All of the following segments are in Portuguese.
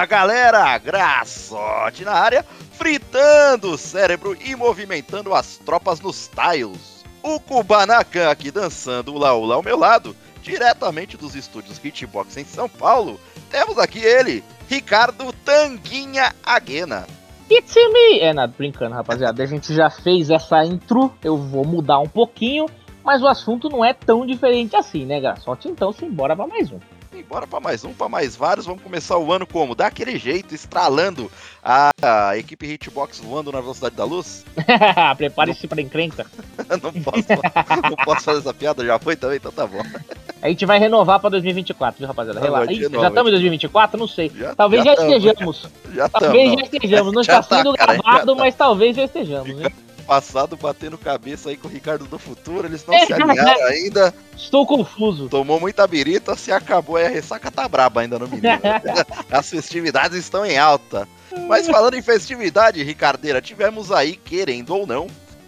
Fala galera, Graçote na área, fritando o cérebro e movimentando as tropas nos tiles. O Kubanacan aqui dançando o Laula ao meu lado, diretamente dos estúdios Hitbox em São Paulo. Temos aqui ele, Ricardo Tanguinha Aguena. It's me! É, nada, brincando, rapaziada. A gente já fez essa intro, eu vou mudar um pouquinho, mas o assunto não é tão diferente assim, né, Graçote? Então, simbora pra mais um. Bora para mais um, para mais vários. Vamos começar o ano como? Daquele jeito, estralando a, a equipe Hitbox voando na velocidade da luz. Prepare-se para encrenca. não, posso, não posso fazer essa piada, já foi também, então tá bom. A gente vai renovar para 2024, viu, rapaziada? Relaxa. já estamos em 2024? Não sei. Já, talvez já, já estejamos. Já talvez já estejamos. Não está sendo tá, gravado, mas talvez já estejamos, hein? Passado batendo cabeça aí com o Ricardo do futuro, eles não se alinharam ainda. Estou confuso. Tomou muita birita, se acabou e a ressaca tá braba ainda no menino. As festividades estão em alta. Mas falando em festividade, Ricardeira, tivemos aí, querendo ou não,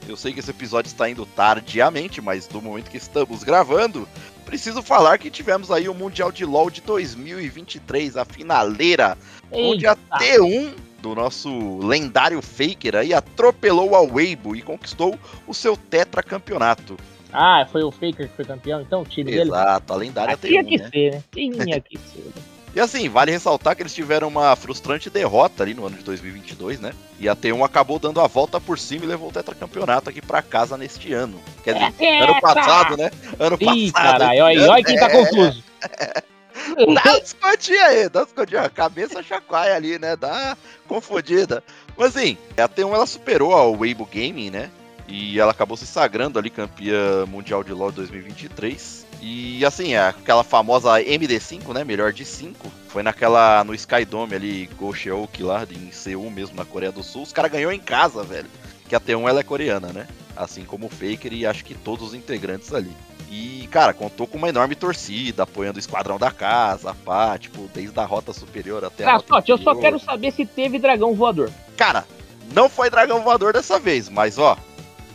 eu sei que esse episódio está indo tardiamente, mas do momento que estamos gravando, preciso falar que tivemos aí o Mundial de LoL de 2023, a finaleira, Eita. onde a T1 do nosso lendário Faker aí atropelou a Weibo e conquistou o seu tetracampeonato. Ah, foi o Faker que foi campeão, então o time Exato, dele. Exato, a lendária tem Tinha que né? ser, né? Tinha que ser. Né? E assim, vale ressaltar que eles tiveram uma frustrante derrota ali no ano de 2022, né? E a T1 acabou dando a volta por cima e levou o tetracampeonato aqui para casa neste ano. Quer dizer, é ano passado, né? Ano Ih, passado. Caralho, olha, olha quem tá confuso. Dá uns escondinha aí, dá uns escondinha. A cabeça chacoalha ali, né? Dá confundida. Mas assim, a T1 ela superou a Weibo Gaming, né? E ela acabou se sagrando ali campeã mundial de LoL 2023. E assim, é aquela famosa MD5, né? Melhor de 5. Foi naquela. no Skydome ali, Gosheoki lá, em Seul mesmo, na Coreia do Sul. Os caras ganhou em casa, velho. Que a T1 ela é coreana, né? Assim como o Faker e acho que todos os integrantes ali. E, cara, contou com uma enorme torcida, apoiando o esquadrão da casa, pá, tipo, desde a rota superior até a. Ah, rota eu só quero saber se teve dragão voador. Cara, não foi dragão voador dessa vez, mas ó,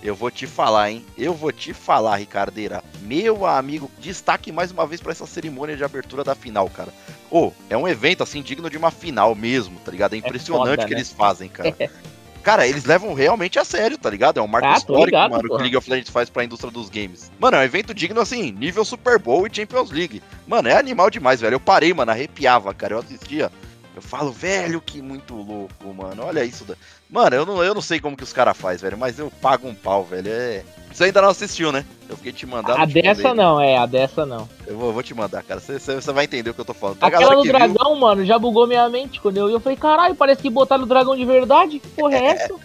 eu vou te falar, hein? Eu vou te falar, Ricardeira. Meu amigo, destaque mais uma vez para essa cerimônia de abertura da final, cara. Ô, oh, é um evento assim digno de uma final mesmo, tá ligado? É impressionante o é que né? eles fazem, cara. Cara, eles levam realmente a sério, tá ligado? É um marco ah, histórico, ligado, mano, porra. que League of Legends faz pra indústria dos games. Mano, é um evento digno assim, nível Super Bowl e Champions League. Mano, é animal demais, velho. Eu parei, mano, arrepiava, cara. Eu assistia. Eu falo, velho, que muito louco, mano. Olha isso. Da... Mano, eu não, eu não sei como que os caras fazem, velho, mas eu pago um pau, velho. É. Você ainda não assistiu, né? Eu fiquei te mandando. A dessa não, é, a dessa não. Eu vou, vou te mandar, cara. Você vai entender o que eu tô falando. Pra Aquela do dragão, viu... mano, já bugou minha mente quando eu. Eu falei, caralho, parece que botaram o dragão de verdade. Que porra é, é essa?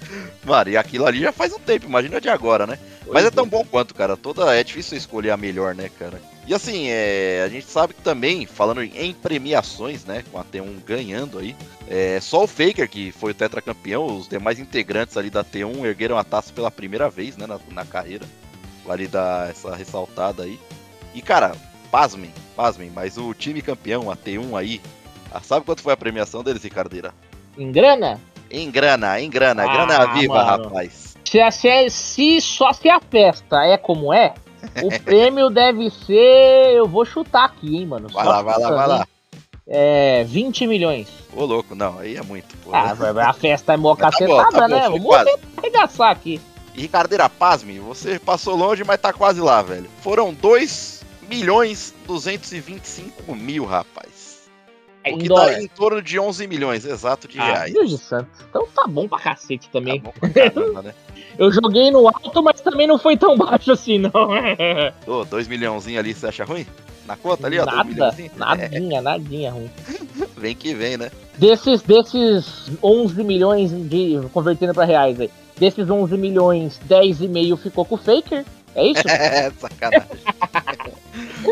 Mano, e aquilo ali já faz um tempo, imagina de agora, né? Pois Mas é tão é. bom quanto, cara. Toda é difícil escolher a melhor, né, cara? E assim, é, a gente sabe que também, falando em premiações, né, com a T1 ganhando aí, é só o Faker que foi o tetracampeão, os demais integrantes ali da T1 ergueram a taça pela primeira vez, né, na, na carreira. Vale dar essa ressaltada aí. E cara, pasmem, pasmem, mas o time campeão, a T1 aí, ah, sabe quanto foi a premiação deles, Ricardeira? Em grana? Em grana, em grana, ah, grana viva, mano. rapaz. Se, se, se só se a festa é como é, o prêmio deve ser. Eu vou chutar aqui, hein, mano. Vai Só lá, vai lá, vai lá. É. 20 milhões. Ô, louco, não, aí é muito. Pô. Ah, a festa é mó tá cacetada, tá né? Vamos arregaçar aqui. E Ricardeira, pasme, você passou longe, mas tá quase lá, velho. Foram 2 milhões 225 mil, rapaz. É, o que dá em torno de 11 milhões, exato, de ah, reais. Deus de santo. Então tá bom pra cacete também. Tá bom pra caramba, né? Eu joguei no alto, mas também não foi tão baixo assim, não. Ô, 2 milhãozinho ali, você acha ruim? Na conta ali, ó, Nada, nadinha, nadinha ruim. vem que vem, né? Desses, desses 11 milhões de. convertendo pra reais aí. Desses 11 milhões, 10,5 ficou com o Faker. É isso? É, sacanagem.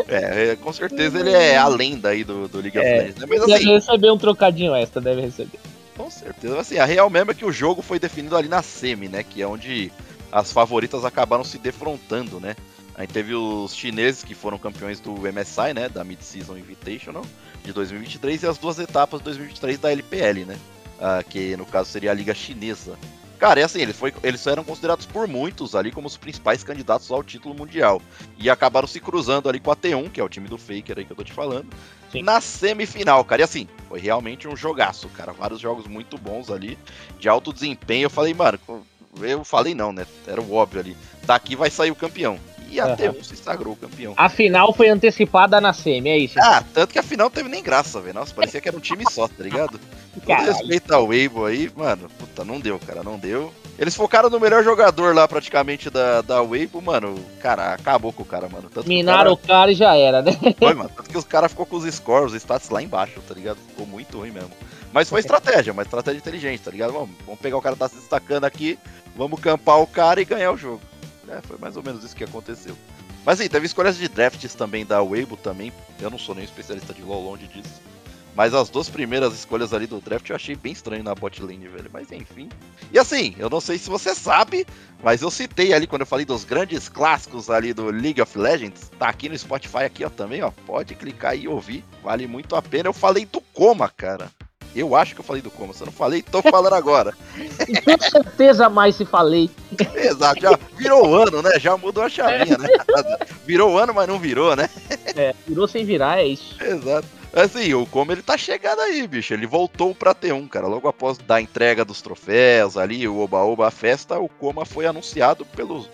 é, com certeza ele é a lenda aí do, do League of é, Legends, né? Mas, assim, deve receber um trocadinho extra, deve receber. Com certeza. Assim, a real mesmo é que o jogo foi definido ali na semi, né? Que é onde as favoritas acabaram se defrontando, né? Aí teve os chineses que foram campeões do MSI, né? Da Mid-Season Invitational de 2023 e as duas etapas de 2023 da LPL, né? Ah, que no caso seria a Liga Chinesa. Cara, é assim, eles, foi, eles eram considerados por muitos ali como os principais candidatos ao título mundial. E acabaram se cruzando ali com a T1, que é o time do Faker aí que eu tô te falando, Sim. na semifinal, cara. E assim, foi realmente um jogaço, cara. Vários jogos muito bons ali, de alto desempenho. Eu falei, mano, eu falei não, né? Era o óbvio ali. Daqui vai sair o campeão. E a uhum. T1 se sagrou campeão. A final foi antecipada na semi, é isso? Ah, tanto que a final não teve nem graça, velho. Nossa, parecia que era um time só, tá ligado? Com respeito ao Weibo aí, mano, puta, não deu, cara, não deu. Eles focaram no melhor jogador lá, praticamente, da, da Weibo, mano. Cara, acabou com o cara, mano. Tanto Minaram o cara... o cara e já era, né? Foi, mano. Tanto que os caras ficou com os scores, os stats lá embaixo, tá ligado? Ficou muito ruim mesmo. Mas foi estratégia, uma estratégia inteligente, tá ligado? Vamos, vamos pegar o cara que tá se destacando aqui, vamos campar o cara e ganhar o jogo. É, foi mais ou menos isso que aconteceu. Mas sim, teve escolhas de drafts também da Weibo também. Eu não sou nem especialista de LoL, longe disso. Mas as duas primeiras escolhas ali do draft eu achei bem estranho na bot lane, velho. Mas enfim. E assim, eu não sei se você sabe, mas eu citei ali quando eu falei dos grandes clássicos ali do League of Legends. Tá aqui no Spotify aqui, ó, também, ó. Pode clicar e ouvir. Vale muito a pena. Eu falei do Coma, cara. Eu acho que eu falei do Coma. Se eu não falei, tô falando agora. Com certeza mais se falei. Exato, já virou ano, né? Já mudou a chavinha, né? Virou ano, mas não virou, né? É, virou sem virar, é isso. Exato. Assim, o Como ele tá chegando aí, bicho. Ele voltou pra T1, cara. Logo após da entrega dos troféus ali, o Oba-Oba, a festa, o Coma foi anunciado pelo,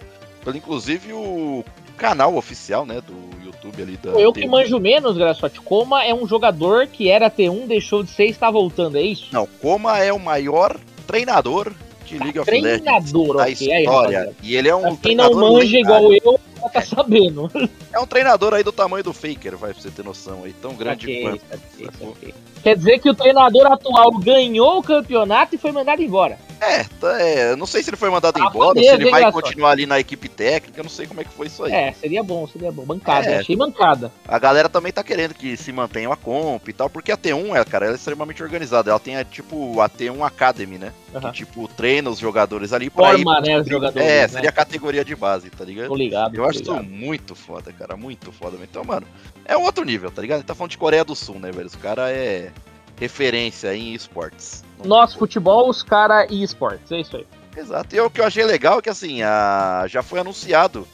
pelo inclusive o canal oficial, né, do YouTube ali da. Eu que manjo menos, Graçote. Coma é um jogador que era T1, deixou de ser e está voltando, é isso? Não, Coma é o maior treinador de League of Legends treinador, da história. Aí, e ele é um Quem não manja igual eu, tá sabendo. É um treinador aí do tamanho do Faker, vai pra você ter noção aí, tão grande okay, quanto. Okay, okay. Quer dizer que o treinador atual ganhou o campeonato e foi mandado embora. É, tá, é não sei se ele foi mandado ah, embora, se ele vai continuar ali na equipe técnica, eu não sei como é que foi isso aí. É, seria bom, seria bom. Bancada, é, achei bancada. A galera também tá querendo que se mantenha a comp e tal, porque a T1, é, cara, ela é extremamente organizada. Ela tem, é, tipo, a T1 Academy, né? Uhum. Que, tipo, treina os jogadores ali pra Forma, ir... né, os jogadores, É, seria né? a categoria de base, tá ligado? Tô ligado, Eu tô ligado. muito foda, cara, muito foda. Então, mano, é um outro nível, tá ligado? A gente tá falando de Coreia do Sul, né, velho? Os caras é referência em esportes. Nosso futebol, os caras e esportes, é isso aí. Exato. E o que eu achei legal é que assim, a... já foi anunciado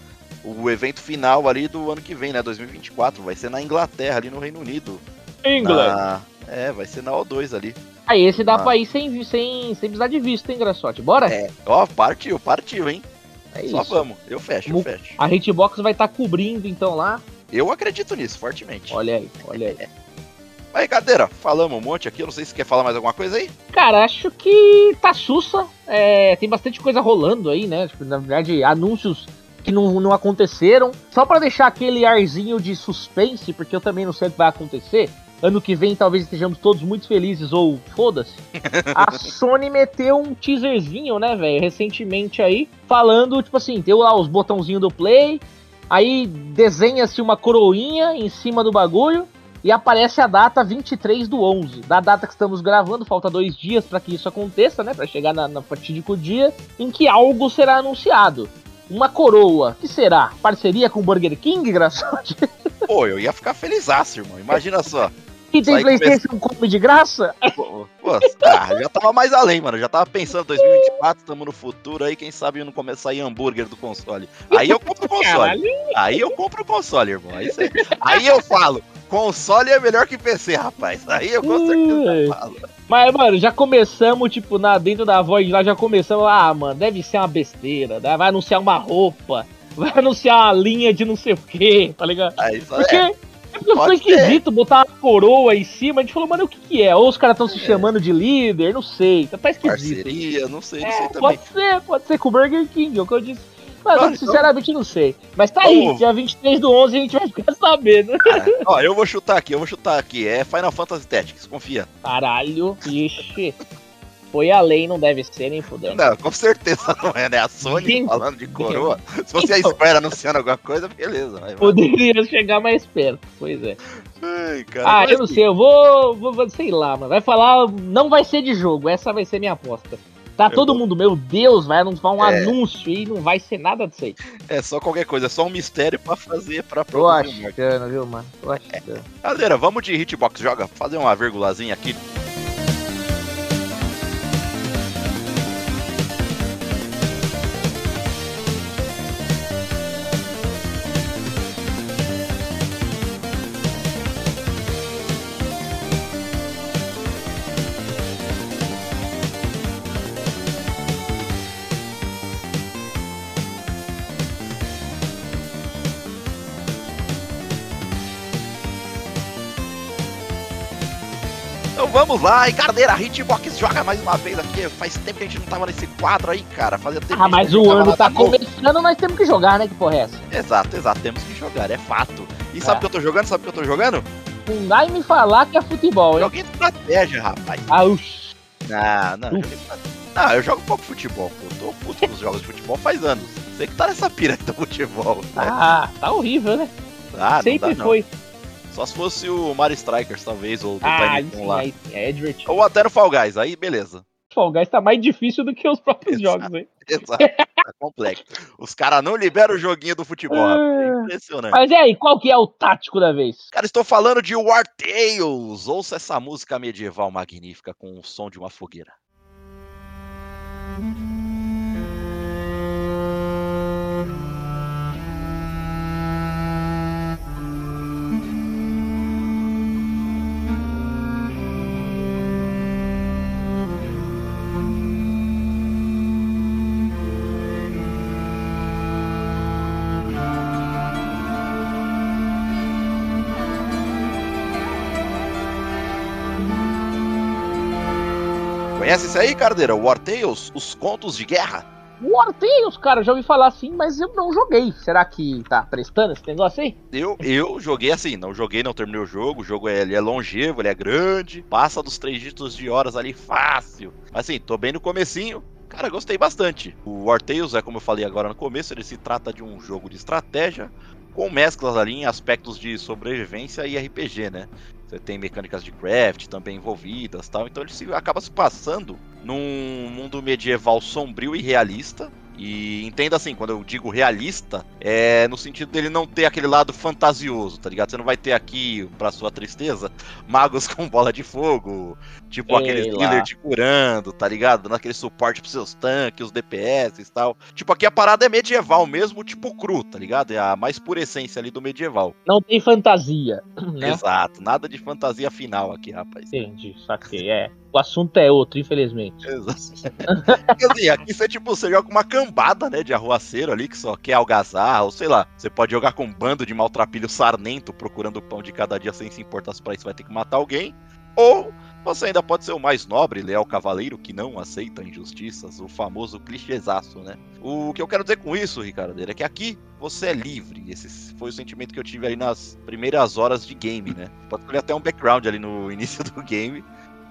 o evento final ali do ano que vem, né? 2024. Vai ser na Inglaterra, ali no Reino Unido. England. Na... É, vai ser na O2 ali. Aí ah, esse dá ah. pra ir sem, sem, sem precisar de visto, hein, Graçote? Bora? É. Ó, partiu, partiu, hein? É Só isso. vamos. Eu fecho, eu fecho. A Hitbox vai estar tá cobrindo então lá. Eu acredito nisso, fortemente. Olha aí, olha aí. Mas, cadeira, falamos um monte aqui. Eu não sei se quer falar mais alguma coisa aí. Cara, acho que tá sussa. É, tem bastante coisa rolando aí, né? Tipo, na verdade, anúncios que não, não aconteceram. Só para deixar aquele arzinho de suspense, porque eu também não sei o que vai acontecer. Ano que vem talvez estejamos todos muito felizes, ou foda-se. A Sony meteu um teaserzinho, né, velho, recentemente aí, falando, tipo assim, deu lá os botãozinhos do play, aí desenha-se uma coroinha em cima do bagulho, e aparece a data 23 do 11, da data que estamos gravando, falta dois dias para que isso aconteça, né, para chegar na, na fatídico dia em que algo será anunciado. Uma coroa, que será? Parceria com o Burger King, Graçote? Pô, eu ia ficar feliz, irmão, imagina só. E tem Playstation come... come de graça? Pô, pô, ah, já tava mais além, mano. Já tava pensando, 2024, estamos no futuro, aí quem sabe não começar ir hambúrguer do console. Aí eu compro o console. Aí eu compro o console, irmão. Aí, cê... aí eu falo, console é melhor que PC, rapaz. Aí eu com certeza falo. Mas, mano, já começamos, tipo, na, dentro da voz lá, já começamos, ah, mano, deve ser uma besteira, né? vai anunciar uma roupa, vai anunciar uma linha de não sei o que, tá ligado? Aí, Porque... É foi esquisito botar uma coroa em cima. A gente falou, mano, o que, que é? Ou os caras estão se é. chamando de líder, não sei. Tá, tá esquisito. Parceria, não sei, não é, sei também. Pode ser, pode ser com o Burger King, é o que eu disse. Mas eu sinceramente não sei. Mas tá aí, Vamos. dia 23 do 11 a gente vai ficar sabendo. É. Ó, eu vou chutar aqui, eu vou chutar aqui. É Final Fantasy Tactics, confia. Caralho, ixi. Foi além, não deve ser nem fudendo. Não, com certeza não é, né? A Sony Sim. falando de coroa. Se você então, espera anunciando alguma coisa, beleza. Vai, poderia chegar mais perto, pois é. Ai, cara, ah, eu não sei, eu vou, vou, sei lá, mano. Vai falar, não vai ser de jogo, essa vai ser minha aposta. Tá eu todo vou... mundo, meu Deus, vai anunciar um é... anúncio e não vai ser nada disso aí. É só qualquer coisa, é só um mistério pra fazer, pra Tô achando, viu, mano? Tô achando. É. Galera, vamos de hitbox, joga, fazer uma vírgulazinha aqui. Vamos lá, e Cardeira, Hitbox joga mais uma vez aqui. Faz tempo que a gente não tava nesse quadro aí, cara. Fazia tempo Ah, mas o ano tá começando, nós temos que jogar, né? Que porra é essa? Exato, exato, temos que jogar, é fato. E sabe o É. que eu tô jogando? Sabe o que eu tô jogando? Não vai me falar que é futebol, hein? Joguei estratégia, rapaz. Ah, uxi. Não, não, joguei estratégia. Não, eu jogo pouco futebol, pô. Eu tô puto com os jogos de futebol faz anos. Você que tá nessa pira do futebol. Né? Ah, tá horrível, né? Ah, Sempre dá, não. Só se fosse o Mario Strikers, talvez, ou do Ah, Tiny lá. aí, é divertido. Ou até no Fall Guys, aí beleza. Fall Guys tá mais difícil do que os próprios Exato. jogos, hein? Exato, tá complexo. Os caras não liberam o joguinho do futebol. É impressionante. Mas e aí, qual que é o tático da vez? Cara, estou falando de War Tales. Ouça essa música medieval magnífica com o som de uma fogueira. Conhece isso aí, Cardeira? War Tales, os contos de guerra. War Tales, cara, já ouvi falar assim, mas eu não joguei. Será que tá prestando esse negócio aí? Eu, eu joguei assim, não joguei, não terminei o jogo. O jogo é, ele é longevo, ele é grande, passa dos três dígitos de horas ali fácil. Mas assim, tô bem no comecinho. Cara, gostei bastante. O War Tales é como eu falei agora no começo, ele se trata de um jogo de estratégia com mesclas ali em aspectos de sobrevivência e RPG, né? Você tem mecânicas de craft também envolvidas, tal. Então ele se, acaba se passando num mundo medieval sombrio e realista. E entenda assim, quando eu digo realista, é no sentido dele não ter aquele lado fantasioso, tá ligado? Você não vai ter aqui, pra sua tristeza, magos com bola de fogo, tipo Sei aqueles lá. healer te curando, tá ligado? Dando aquele suporte pros seus tanques, os DPS e tal. Tipo, aqui a parada é medieval mesmo, tipo cru, tá ligado? É a mais pura essência ali do medieval. Não tem fantasia, né? Exato, nada de fantasia final aqui, rapaz. Entendi, saquei. É. O assunto é outro, infelizmente. Exato. Porque, assim, aqui você, tipo, você joga uma cambada, né, de arruaceiro ali, que só quer algazarra, ou sei lá, você pode jogar com um bando de maltrapilho sarnento procurando o pão de cada dia sem se importar se pra isso vai ter que matar alguém, ou você ainda pode ser o mais nobre, leal cavaleiro que não aceita injustiças, o famoso clichêzaço, né? O que eu quero dizer com isso, Ricardo, é que aqui você é livre. Esse foi o sentimento que eu tive ali nas primeiras horas de game, né? Pode escolher até um background ali no início do game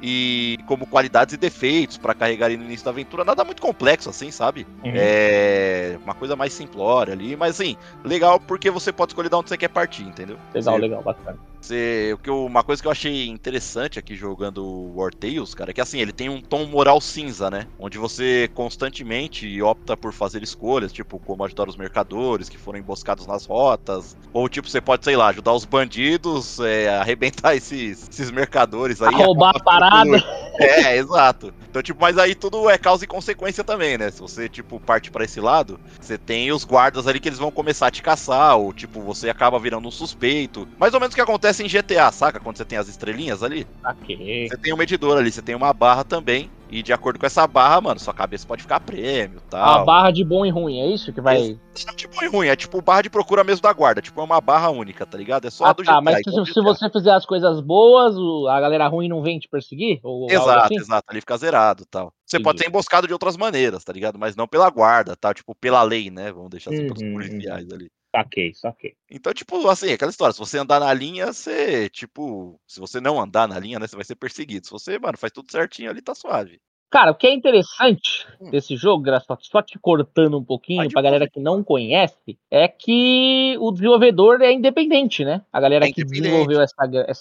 e como qualidades e defeitos pra carregar ali no início da aventura, nada muito complexo assim, sabe? Uhum. É uma coisa mais simplória ali, mas assim, legal porque você pode escolher de onde você quer partir, entendeu? Legal, legal, bacana. Você, o que eu- uma coisa que eu achei interessante aqui jogando War Tales, cara, é que assim, ele tem um tom moral cinza, né? Onde você constantemente opta por fazer escolhas, tipo, como ajudar os mercadores que foram emboscados nas rotas, ou tipo, você pode, sei lá, ajudar os bandidos, é, arrebentar esses, esses mercadores aí. A roubar a parada. tudo. É, exato. Então, tipo, mas aí tudo é causa e consequência também, né? Se você, tipo, parte pra esse lado, você tem os guardas ali que eles vão começar a te caçar, ou, tipo, você acaba virando um suspeito. Mais ou menos o que acontece em GTA, saca? Quando você tem as estrelinhas ali. Saquei. Você tem um medidor ali, você tem uma barra também. E de acordo com essa barra, mano, sua cabeça pode ficar prêmio e A tal. barra de bom e ruim, é isso que vai. Não é tipo ruim, é tipo barra de procura mesmo da guarda. Tipo, é uma barra única, tá ligado? É só a Ah, do tá, GTA. mas se, do se GTA. você fizer as coisas boas, a galera ruim não vem te perseguir? Ou Exato, assim? exato. Ali fica zerado e tal. Você pode Entendi. ser emboscado de outras maneiras, tá ligado? Mas não pela guarda, tá? Tipo, pela lei, né? Vamos deixar assim pelos Uhum, policiais ali. Saquei, saquei. Então, tipo, assim, aquela história. Se você andar na linha, você, tipo, se você não andar na linha, né? Você vai ser perseguido. Se você, mano, faz tudo certinho ali, tá suave. Cara, o que é interessante Hum. desse jogo, Graçote, só te cortando um pouquinho pra galera que não conhece, é que o desenvolvedor é independente, né? A galera É que desenvolveu essa,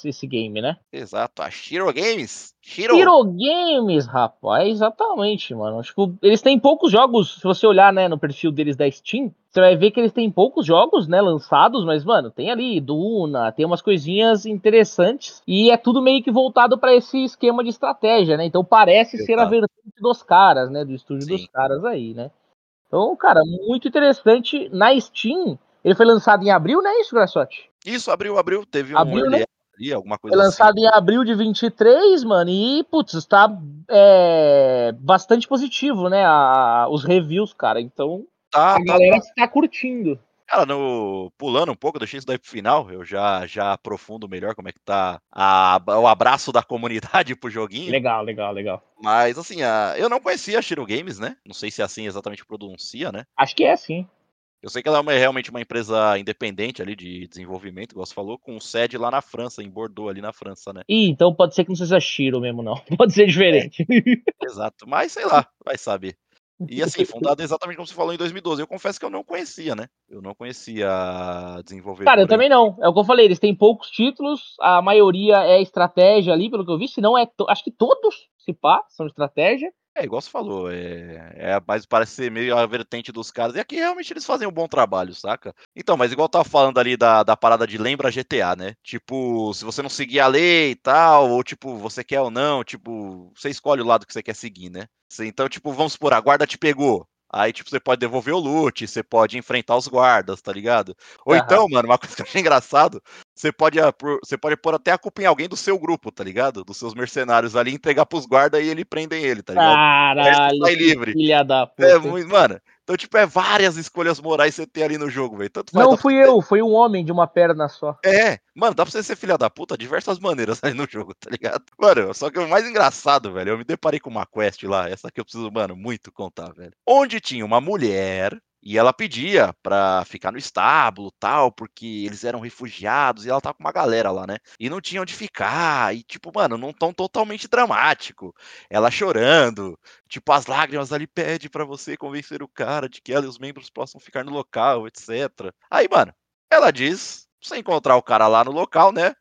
esse, game, né? Exato. A Shiro Games. Shiro. Hero Games, rapaz, exatamente, mano. Tipo, eles têm poucos jogos, se você olhar, né, no perfil deles da Steam, você vai ver que eles têm poucos jogos, né, lançados, mas, mano, tem ali Duna, tem umas coisinhas interessantes, e é tudo meio que voltado pra esse esquema de estratégia, né? Então parece ser a vertente dos caras, né, do estúdio Sim. dos caras aí, né? Então, cara, muito interessante. Na Steam, ele foi lançado em abril, né, isso, Graçote? Isso, abriu, abriu. Teve um Abriu, early né? ali, alguma coisa Foi assim. lançado em abril de 23, mano, e, putz, está é, bastante positivo, né? a- os reviews, cara. Então, Tá, a tá, galera está curtindo. Cara, no, pulando um pouco, deixei isso daí pro final, eu já, já aprofundo melhor como é que tá a, o abraço da comunidade pro joguinho. Legal, legal, legal. Mas assim, a, eu não conhecia a Shiro Games, né? Não sei se é assim exatamente pronuncia, né? Acho que é sim. Eu sei que ela é uma, realmente uma empresa independente ali de desenvolvimento, igual você falou, com sede lá na França, em Bordeaux, ali na França, né? Ih, então pode ser que não seja Shiro mesmo, não. Pode ser diferente. É, exato, mas sei lá, vai saber. E assim, fundada exatamente como você falou em 2012. Eu confesso que eu não conhecia, né? Eu não conhecia a desenvolvedora. Cara, eu também não. É o que eu falei, eles têm poucos títulos, a maioria é estratégia ali, pelo que eu vi, se não é. Acho que todos, se pá, são estratégia. É, igual você falou, é, é, mas parece ser meio a vertente dos caras. E aqui realmente eles fazem um bom trabalho, saca? Então, mas igual eu tava falando ali da, da parada de lembra GTA, né? Tipo, se você não seguir a lei e tal, ou tipo, você quer ou não, tipo, você escolhe o lado que você quer seguir, né? Então, tipo, vamos supor, a guarda te pegou. Aí, tipo, você pode devolver o loot, você pode enfrentar os guardas, tá ligado? Ou então, mano, uma coisa que eu achei engraçado, você pode, ah, você pode pôr até a culpa em alguém do seu grupo, tá ligado? Dos seus mercenários ali, entregar pros guardas e ele prendem ele, tá ligado? Caralho, sai livre. filha da é puta. É muito, mano, então, tipo, é várias escolhas morais que você tem ali no jogo, velho. Não fui eu, foi um homem de uma perna só. É, mano, dá pra você ser filha da puta de diversas maneiras ali no jogo, tá ligado? Mano, só que o mais engraçado, velho, eu me deparei com uma quest lá, essa que eu preciso, mano, muito contar, velho. Onde tinha uma mulher e ela pedia pra ficar no estábulo tal, porque eles eram refugiados e ela tava com uma galera lá, né? E não tinha onde ficar. E, tipo, mano, não tão totalmente dramático. Ela chorando, tipo, as lágrimas ali pede para você convencer o cara de que ela e os membros possam ficar no local, etc. Aí, mano, ela diz, você encontrar o cara lá no local, né?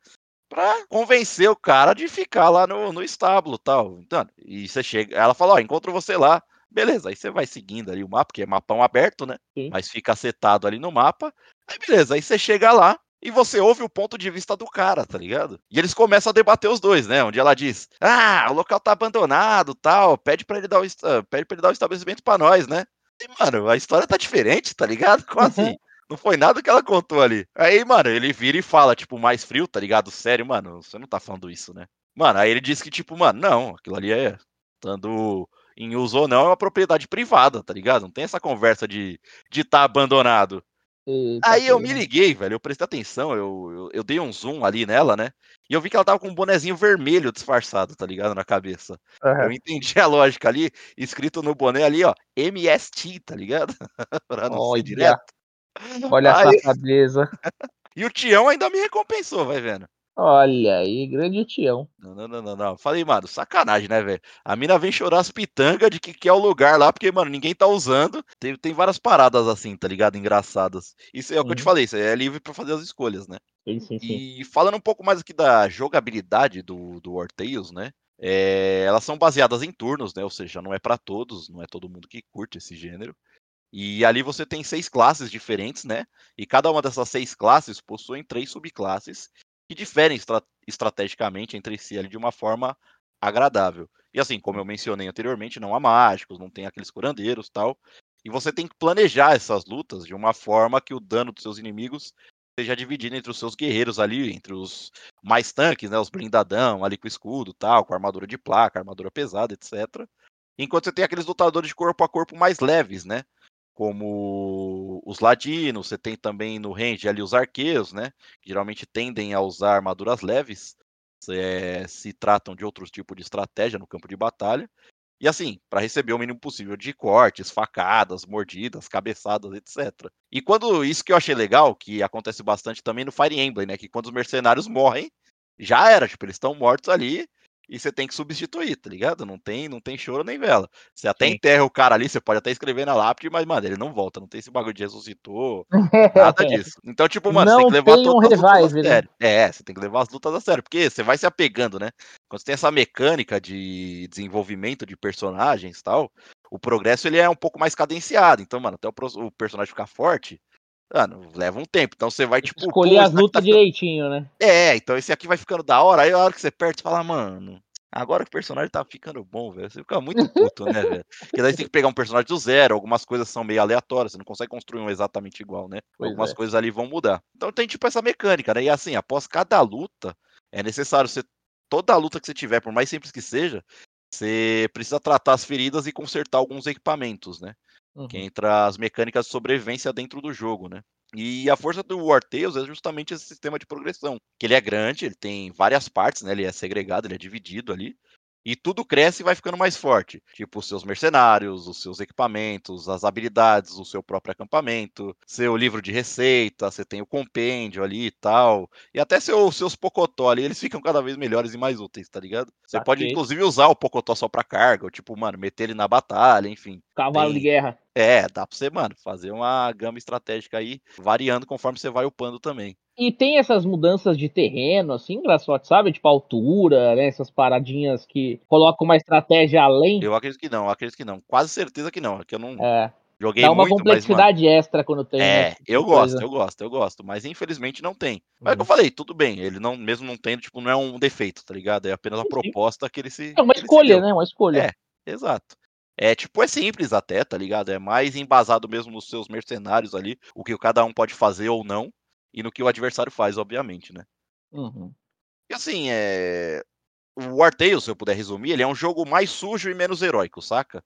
Pra convencer o cara de ficar lá no, no estábulo tal. Então, e você chega. Ela fala, ó, encontro você lá Beleza, aí você vai seguindo ali o mapa, que é mapão aberto, né? Sim. Mas fica setado ali no mapa. Aí beleza, aí você chega lá e você ouve o ponto de vista do cara, tá ligado? E eles começam a debater os dois, né? Onde ela diz: "Ah, o local tá abandonado, tal, pede para ele dar o pede para ele dar o estabelecimento para nós, né?" E mano, a história tá diferente, tá ligado? Como assim? Não foi nada que ela contou ali. Aí, mano, ele vira e fala, tipo, mais frio, tá ligado? Sério, mano, você não tá falando isso, né? Mano, aí ele diz que, tipo, mano, não, aquilo ali é. Estando em uso ou não, é uma propriedade privada, tá ligado? Não tem essa conversa de estar de tá abandonado. Eita, Aí eu me liguei, velho, eu prestei atenção, eu, eu, eu, dei um zoom ali nela, né? E eu vi que ela tava com um bonezinho vermelho disfarçado, tá ligado? Na cabeça. Uhum. Eu entendi a lógica ali, escrito no boné ali, ó, MST, tá ligado? pra não Olha. ser direto. Olha Aí... a safadeza. e o Tião ainda me recompensou, vai vendo. Olha aí, grande tião. Não, não, não, não, não. Falei, mano, sacanagem, né, velho? A mina vem chorar as pitangas de que, que é o lugar lá, porque, mano, ninguém tá usando. Tem, tem várias paradas assim, tá ligado? Engraçadas. Isso é o que eu te falei, isso é livre para fazer as escolhas, né? Sim, sim, sim. E falando um pouco mais aqui da jogabilidade do, do Tales, né? É, elas são baseadas em turnos, né? Ou seja, não é para todos, não é todo mundo que curte esse gênero. E ali você tem seis classes diferentes, né? E cada uma dessas seis classes possuem três subclasses que diferem estra estrategicamente entre si ali de uma forma agradável. E assim, como eu mencionei anteriormente, não há mágicos, não tem aqueles curandeiros tal. E você tem que planejar essas lutas de uma forma que o dano dos seus inimigos seja dividido entre os seus guerreiros ali, entre os mais tanques, né, os blindadão, ali com escudo, tal, com armadura de placa, armadura pesada, etc. Enquanto você tem aqueles lutadores de corpo a corpo mais leves, né, como os ladinos, você tem também no range ali os arqueiros, né? Que geralmente tendem a usar armaduras leves, é, se tratam de outros tipos de estratégia no campo de batalha. E assim, para receber o mínimo possível de cortes, facadas, mordidas, cabeçadas, etc. E quando isso que eu achei legal, que acontece bastante também no Fire Emblem, né? Que quando os mercenários morrem, já era, tipo, eles estão mortos ali, e você tem que substituir, tá ligado? Não tem, não tem choro nem vela. Você até Sim. enterra o cara ali, você pode até escrever na lápide, mas, mano, ele não volta, não tem esse bagulho de ressuscitou, nada disso. Então, tipo, mano, não você tem que levar tem todas um as lutas a né? sério. Né? É, você tem que levar as lutas a sério, porque você vai se apegando, né? Quando você tem essa mecânica de desenvolvimento de personagens e tal, o progresso ele é um pouco mais cadenciado. Então, mano, até o, o personagem ficar forte, Mano, leva um tempo. Então você vai, tipo. Escolher as lutas tá... direitinho, né? É, então esse aqui vai ficando da hora. Aí a hora que você perde, você fala, mano. Agora que o personagem tá ficando bom, velho. Você fica muito puto, né, velho? Porque daí você tem que pegar um personagem do zero. Algumas coisas são meio aleatórias. Você não consegue construir um exatamente igual, né? Pois algumas é. coisas ali vão mudar. Então tem, tipo, essa mecânica, né? E assim, após cada luta, é necessário você. Toda luta que você tiver, por mais simples que seja, você precisa tratar as feridas e consertar alguns equipamentos, né? Uhum. Que entra as mecânicas de sobrevivência dentro do jogo, né? E a força do War Tales é justamente esse sistema de progressão, que ele é grande, ele tem várias partes, né? Ele é segregado, ele é dividido ali. E tudo cresce e vai ficando mais forte. Tipo, os seus mercenários, os seus equipamentos, as habilidades, o seu próprio acampamento, seu livro de receita, você tem o compêndio ali e tal. E até seu, seus pocotó ali, eles ficam cada vez melhores e mais úteis, tá ligado? Você pode, inclusive, usar o pocotó só pra carga, ou tipo, mano, meter ele na batalha, enfim. Cavalo Tem- de guerra. É, dá pra você, mano, fazer uma gama estratégica aí, variando conforme você vai upando também. E tem essas mudanças de terreno, assim, engraçado, sabe? Tipo, altura, né? Essas paradinhas que colocam uma estratégia além. Eu acredito que não, eu acredito que não. Quase certeza que não, é que eu não É, joguei dá uma muito, mas, mano, complexidade extra quando tem. É, esse tipo eu coisa. gosto, eu gosto, eu gosto, mas infelizmente não tem. Mas é o que Uhum. eu falei, tudo bem, ele não, mesmo não tendo, tipo, não é um defeito, tá ligado? É apenas uma sim. proposta que ele se. É uma escolha, né? Uma escolha. É. Exato. É, tipo, é simples até, tá ligado? É mais embasado mesmo nos seus mercenários ali, o que cada um pode fazer ou não, e no que o adversário faz, obviamente, né? Uhum. E assim, é. O War Tales, se eu puder resumir, ele é um jogo mais sujo e menos heróico, saca?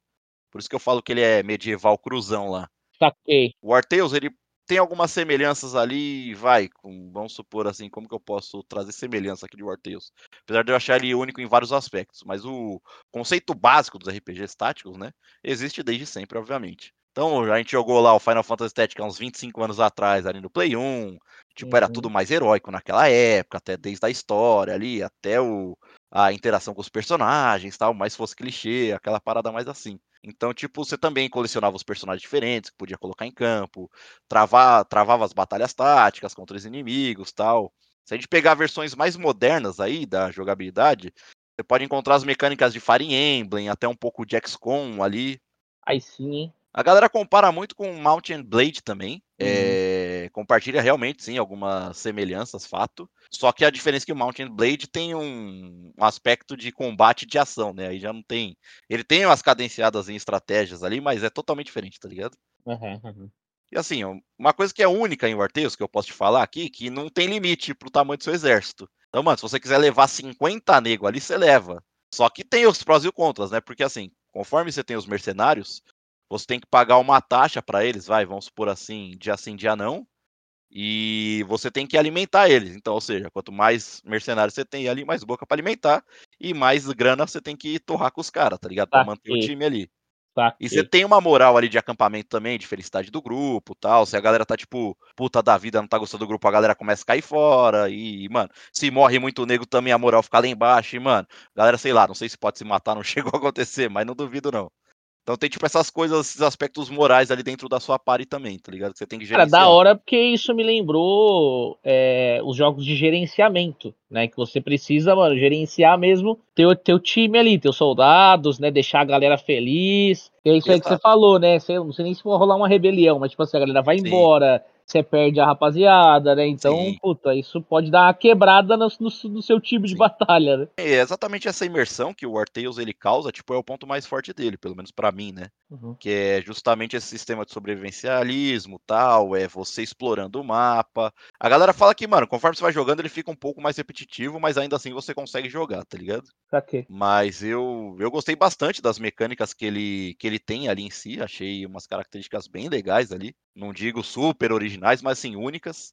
Por isso que eu falo que ele é medieval cruzão lá. Saquei. O Arteus, ele tem algumas semelhanças ali, vai, com, vamos supor assim, como que eu posso trazer semelhança aqui de War Tales? Apesar de eu achar ele único em vários aspectos, mas o conceito básico dos RPGs táticos, né, existe desde sempre, obviamente. Então, a gente jogou lá o Final Fantasy Tactics há uns 25 anos atrás, ali no Play 1, tipo, era Uhum. tudo mais heróico naquela época, até desde a história ali, até o, a interação com os personagens, tal, mais fosse clichê, aquela parada mais assim. Então, tipo, você também colecionava os personagens diferentes que podia colocar em campo, travar, travava as batalhas táticas contra os inimigos, tal. Se a gente pegar versões mais modernas aí da jogabilidade, você pode encontrar as mecânicas de Fire Emblem, até um pouco de XCOM ali. Aí sim, hein? A galera compara muito com Mountain Blade também. Uhum. É, compartilha realmente, sim, algumas semelhanças, fato. Só que a diferença é que o Mountain Blade tem um, um aspecto de combate de ação, né? Aí já não tem. Ele tem umas cadenciadas em estratégias ali, mas é totalmente diferente, tá ligado? Uhum, uhum. E assim, uma coisa que é única em War Tales, que eu posso te falar aqui, que não tem limite pro tamanho do seu exército. Então, mano, se você quiser levar 50 nego ali, você leva. Só que tem os prós e os contras, né? Porque assim, conforme você tem os mercenários, você tem que pagar uma taxa pra eles, vai, vamos supor assim, dia sim, dia não. E você tem que alimentar eles. Então, ou seja, quanto mais mercenários você tem ali, mais boca pra alimentar. E mais grana você tem que torrar com os caras, tá ligado? Pra manter o time ali. Saquei. E você tem uma moral ali de acampamento também, de felicidade do grupo tal. Se a galera tá, tipo, puta da vida, não tá gostando do grupo, a galera começa a cair fora. E, mano, se morre muito nego também, a moral fica lá embaixo. E, mano, galera, sei lá, não sei se pode se matar, não chegou a acontecer, mas não duvido, não. Então tem, tipo, essas coisas, esses aspectos morais ali dentro da sua party também, tá ligado? Que você tem que Cara, gerenciar. da hora porque isso me lembrou é, os jogos de gerenciamento, né? Que você precisa, mano, gerenciar mesmo teu, teu time ali, teus soldados, né? Deixar a galera feliz. E é isso aí que você Exato. falou, né? Você, não sei nem se vai rolar uma rebelião, mas tipo assim, a galera vai Sim. embora, você perde a rapaziada, né? Então, Sim. puta, isso pode dar uma quebrada no, no, no seu time de Sim. batalha, né? É exatamente essa imersão que o War Tales ele causa, tipo, é o ponto mais forte dele, pelo menos pra mim, né? Uhum. que é justamente esse sistema de sobrevivencialismo tal, é você explorando o mapa. A galera fala que, mano, conforme você vai jogando, ele fica um pouco mais repetitivo, mas ainda assim você consegue jogar, tá ligado? Saquei. Mas eu, eu gostei bastante das mecânicas que ele, que ele tem ali em si, achei umas características bem legais ali. Não digo super originais, mas assim, únicas.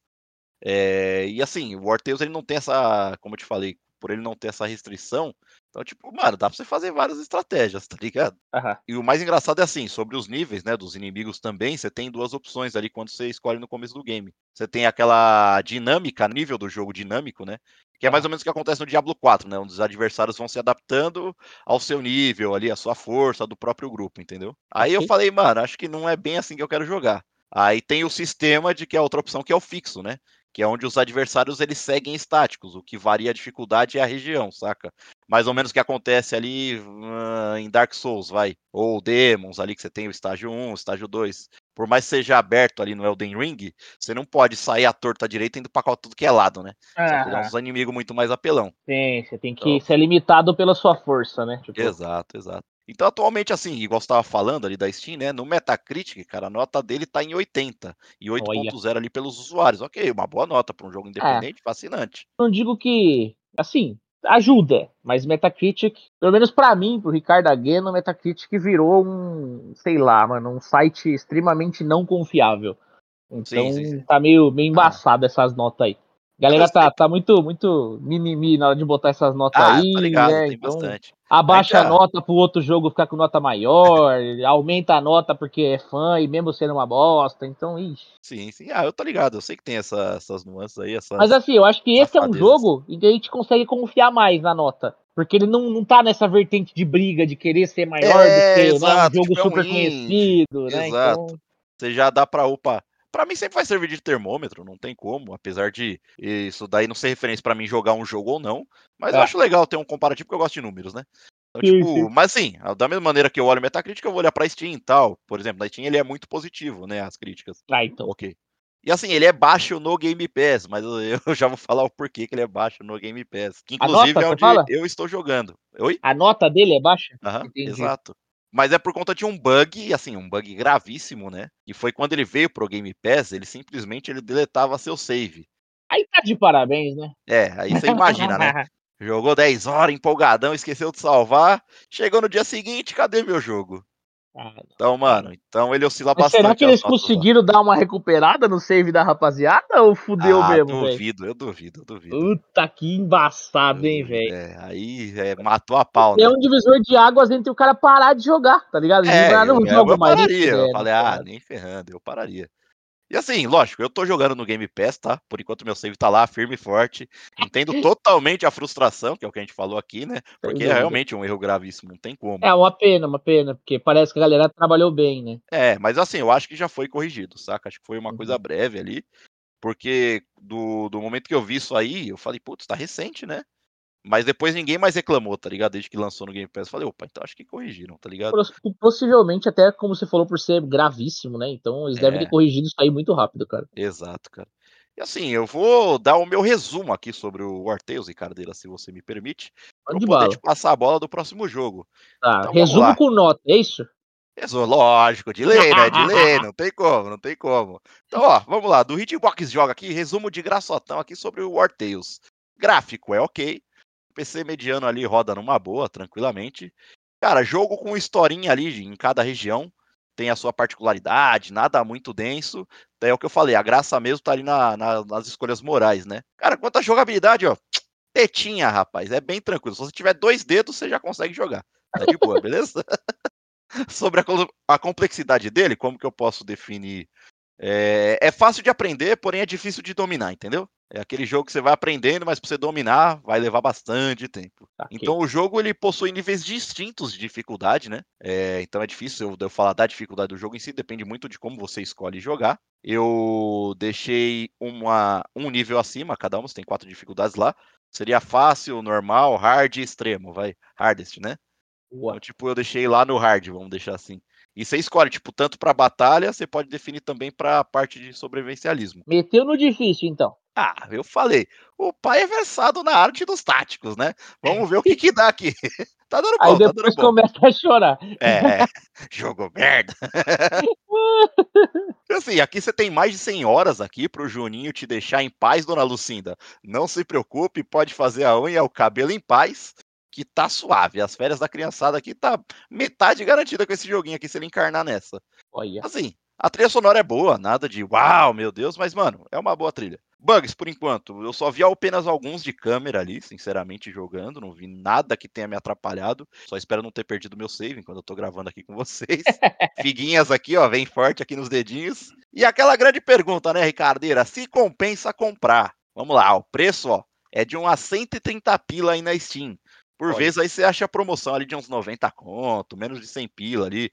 É, e assim, o Tales ele não tem essa, como eu te falei, por ele não ter essa restrição, então, tipo, mano, dá pra você fazer várias estratégias, tá ligado? Aham. E o mais engraçado é assim, sobre os níveis, né, dos inimigos também, você tem duas opções ali quando você escolhe no começo do game. Você tem aquela dinâmica, nível do jogo dinâmico, né, que é mais ou menos o que acontece no Diablo 4, né, onde os adversários vão se adaptando ao seu nível ali, à sua força, do próprio grupo, entendeu? Aí eu Ok. falei, mano, acho que não é bem assim que eu quero jogar. Aí tem o sistema de que é a outra opção que é o fixo, né? Que é onde os adversários eles seguem estáticos, o que varia a dificuldade é a região, saca? Mais ou menos o que acontece ali ah, em Dark Souls, vai. Ou Demons ali, que você tem o estágio 1, o estágio 2. Por mais que seja aberto ali no Elden Ring, você não pode sair à torta direita indo pra tudo que é lado, né? Você vai pegar Aham. uns inimigos muito mais apelão. Sim, você tem que Então- ser limitado pela sua força, né? Tipo, Exato, exato. Então, atualmente, assim, igual você estava falando ali da Steam, né? No Metacritic, cara, a nota dele tá em 80 e 8.0 ali pelos usuários. Ok, uma boa nota para um jogo independente, fascinante. não digo que, assim, ajuda, mas Metacritic, pelo menos pra mim, pro Ricardo Agueno, Metacritic virou um, sei lá, mano, um site extremamente não confiável. Então sim, sim, sim. tá meio, meio embaçado ah. essas notas aí. Galera tá, tá muito, muito mimimi na hora de botar essas notas ah, aí. Tá ligado, né? tem então, bastante. Abaixa a nota pro outro jogo ficar com nota maior, aumenta a nota porque é fã e mesmo sendo uma bosta, então, ixi. Sim, sim. Ah, eu tô ligado, eu sei que tem essa, essas nuances aí. Essas Mas assim, eu acho que esse é um jogo em que a gente consegue confiar mais na nota. Porque ele não, não tá nessa vertente de briga, de querer ser maior é, do que exato, né, um jogo tipo, super é um conhecido, né? Exato. Então... Você já dá pra, opa, para mim sempre vai servir de termômetro, não tem como, apesar de isso daí não ser referência para mim jogar um jogo ou não, mas é. eu acho legal ter um comparativo porque eu gosto de números, né? Então, sim, tipo, sim. mas sim, da mesma maneira que eu olho Metacritic, eu vou olhar pra Steam e tal. Por exemplo, na Steam ele é muito positivo, né, as críticas. Ah, então. Ok. E assim, ele é baixo no Game Pass, mas eu já vou falar o porquê que ele é baixo no Game Pass. Que inclusive nota, é onde eu estou jogando. Oi? A nota dele é baixa? Aham, exato. Mas é por conta de um bug, assim, um bug gravíssimo, né? E foi quando ele veio pro Game Pass, ele simplesmente ele deletava seu save. Aí tá de parabéns, né? É, aí você imagina, né? Jogou 10 horas, empolgadão, esqueceu de salvar. Chegou no dia seguinte, cadê meu jogo? Ah, então, mano, então ele oscila Mas bastante. Será que eles conseguiram dar uma recuperada no save da rapaziada ou fudeu ah, mesmo, velho? Duvido, eu duvido, eu duvido. Puta que embaçado, hein, velho? É, aí é, matou a pau, né? É um divisor de águas entre o cara parar de jogar, tá ligado? É, eu, não eu, eu pararia, eu falei, ah, nem ferrando, eu pararia. E assim, lógico, eu tô jogando no Game Pass, tá? Por enquanto meu save tá lá, firme e forte. Entendo totalmente a frustração, que é o que a gente falou aqui, né? Porque é realmente um erro gravíssimo, não tem como. É uma pena, uma pena, porque parece que a galera trabalhou bem, né? É, mas assim, eu acho que já foi corrigido, saca? Acho que foi uma uhum. coisa breve ali. Porque do, do momento que eu vi isso aí, eu falei, putz, tá recente, né? Mas depois ninguém mais reclamou, tá ligado? Desde que lançou no Game Pass. Falei, opa, então acho que corrigiram, tá ligado? Possivelmente, até como você falou, por ser gravíssimo, né? Então eles é. devem ter corrigido isso aí muito rápido, cara. Exato, cara. E assim, eu vou dar o meu resumo aqui sobre o War Tales, Ricardeira, se você me permite. Pra poder bala. te passar a bola do próximo jogo. Tá, então, resumo com nota, é isso? Resumo, lógico, de lei, né? De lei, não tem como, não tem como. Então, ó, vamos lá. Do Hitbox Joga aqui, resumo de graçotão aqui sobre o War Tales. Gráfico é ok. PC mediano ali roda numa boa, tranquilamente. Cara, jogo com historinha ali em cada região. Tem a sua particularidade, nada muito denso. É o que eu falei, a graça mesmo tá ali na, na, nas escolhas morais, né? Cara, quanto à jogabilidade, ó. Tetinha, rapaz. É bem tranquilo. Se você tiver dois dedos, você já consegue jogar. Tá de boa, beleza? Sobre a, a complexidade dele, como que eu posso definir é, é, fácil de aprender, porém é difícil de dominar, entendeu? É aquele jogo que você vai aprendendo, mas para você dominar vai levar bastante tempo. Okay. Então o jogo ele possui níveis distintos de dificuldade, né? É, então é difícil eu, eu falar da dificuldade do jogo em si, depende muito de como você escolhe jogar. Eu deixei uma, um nível acima, cada um, você tem quatro dificuldades lá. Seria fácil, normal, hard e extremo, vai. Hardest, né? Então, tipo, eu deixei lá no hard, vamos deixar assim. E você escolhe, tipo, tanto para batalha, você pode definir também para a parte de sobrevivencialismo. Meteu no difícil, então. Ah, eu falei. O pai é versado na arte dos táticos, né? Vamos ver o que que dá aqui. tá dando bom, Aí depois tá começa a chorar. É, jogo merda. assim, aqui você tem mais de 100 horas aqui pro Juninho te deixar em paz, dona Lucinda. Não se preocupe, pode fazer a unha e o cabelo em paz que tá suave. As férias da criançada aqui tá metade garantida com esse joguinho aqui, se ele encarnar nessa. Olha. Assim, a trilha sonora é boa, nada de uau, meu Deus, mas, mano, é uma boa trilha. Bugs, por enquanto, eu só vi apenas alguns de câmera ali, sinceramente, jogando, não vi nada que tenha me atrapalhado. Só espero não ter perdido meu save quando eu tô gravando aqui com vocês. Figuinhas aqui, ó, vem forte aqui nos dedinhos. E aquela grande pergunta, né, Ricardeira? Se compensa comprar? Vamos lá, o preço, ó, é de umas 130 pila aí na Steam. Por vezes aí você acha a promoção ali de uns 90 conto, menos de 100 pila ali,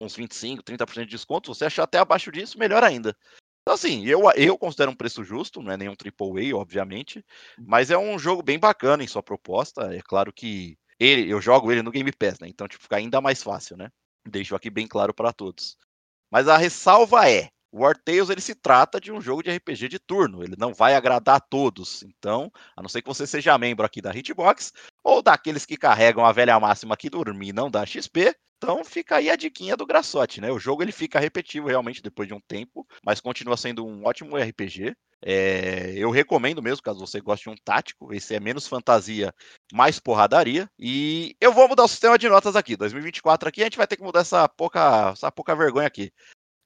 uns 25, 30% de desconto. Você achar até abaixo disso, melhor ainda. Então, assim, eu, eu considero um preço justo, não é nenhum AAA, obviamente, hum. mas é um jogo bem bacana em sua proposta. É claro que ele, eu jogo ele no Game Pass, né? Então, tipo, fica ainda mais fácil, né? Deixo aqui bem claro para todos. Mas a ressalva é: o War Tales ele se trata de um jogo de RPG de turno, ele não vai agradar a todos. Então, a não ser que você seja membro aqui da Hitbox ou daqueles que carregam a velha máxima que dormir não dá XP, então fica aí a diquinha do Graçote, né? O jogo ele fica repetitivo realmente depois de um tempo, mas continua sendo um ótimo RPG. É, eu recomendo mesmo, caso você goste de um tático. Esse é menos fantasia, mais porradaria. E eu vou mudar o sistema de notas aqui. 2024 aqui, a gente vai ter que mudar essa pouca, essa pouca vergonha aqui.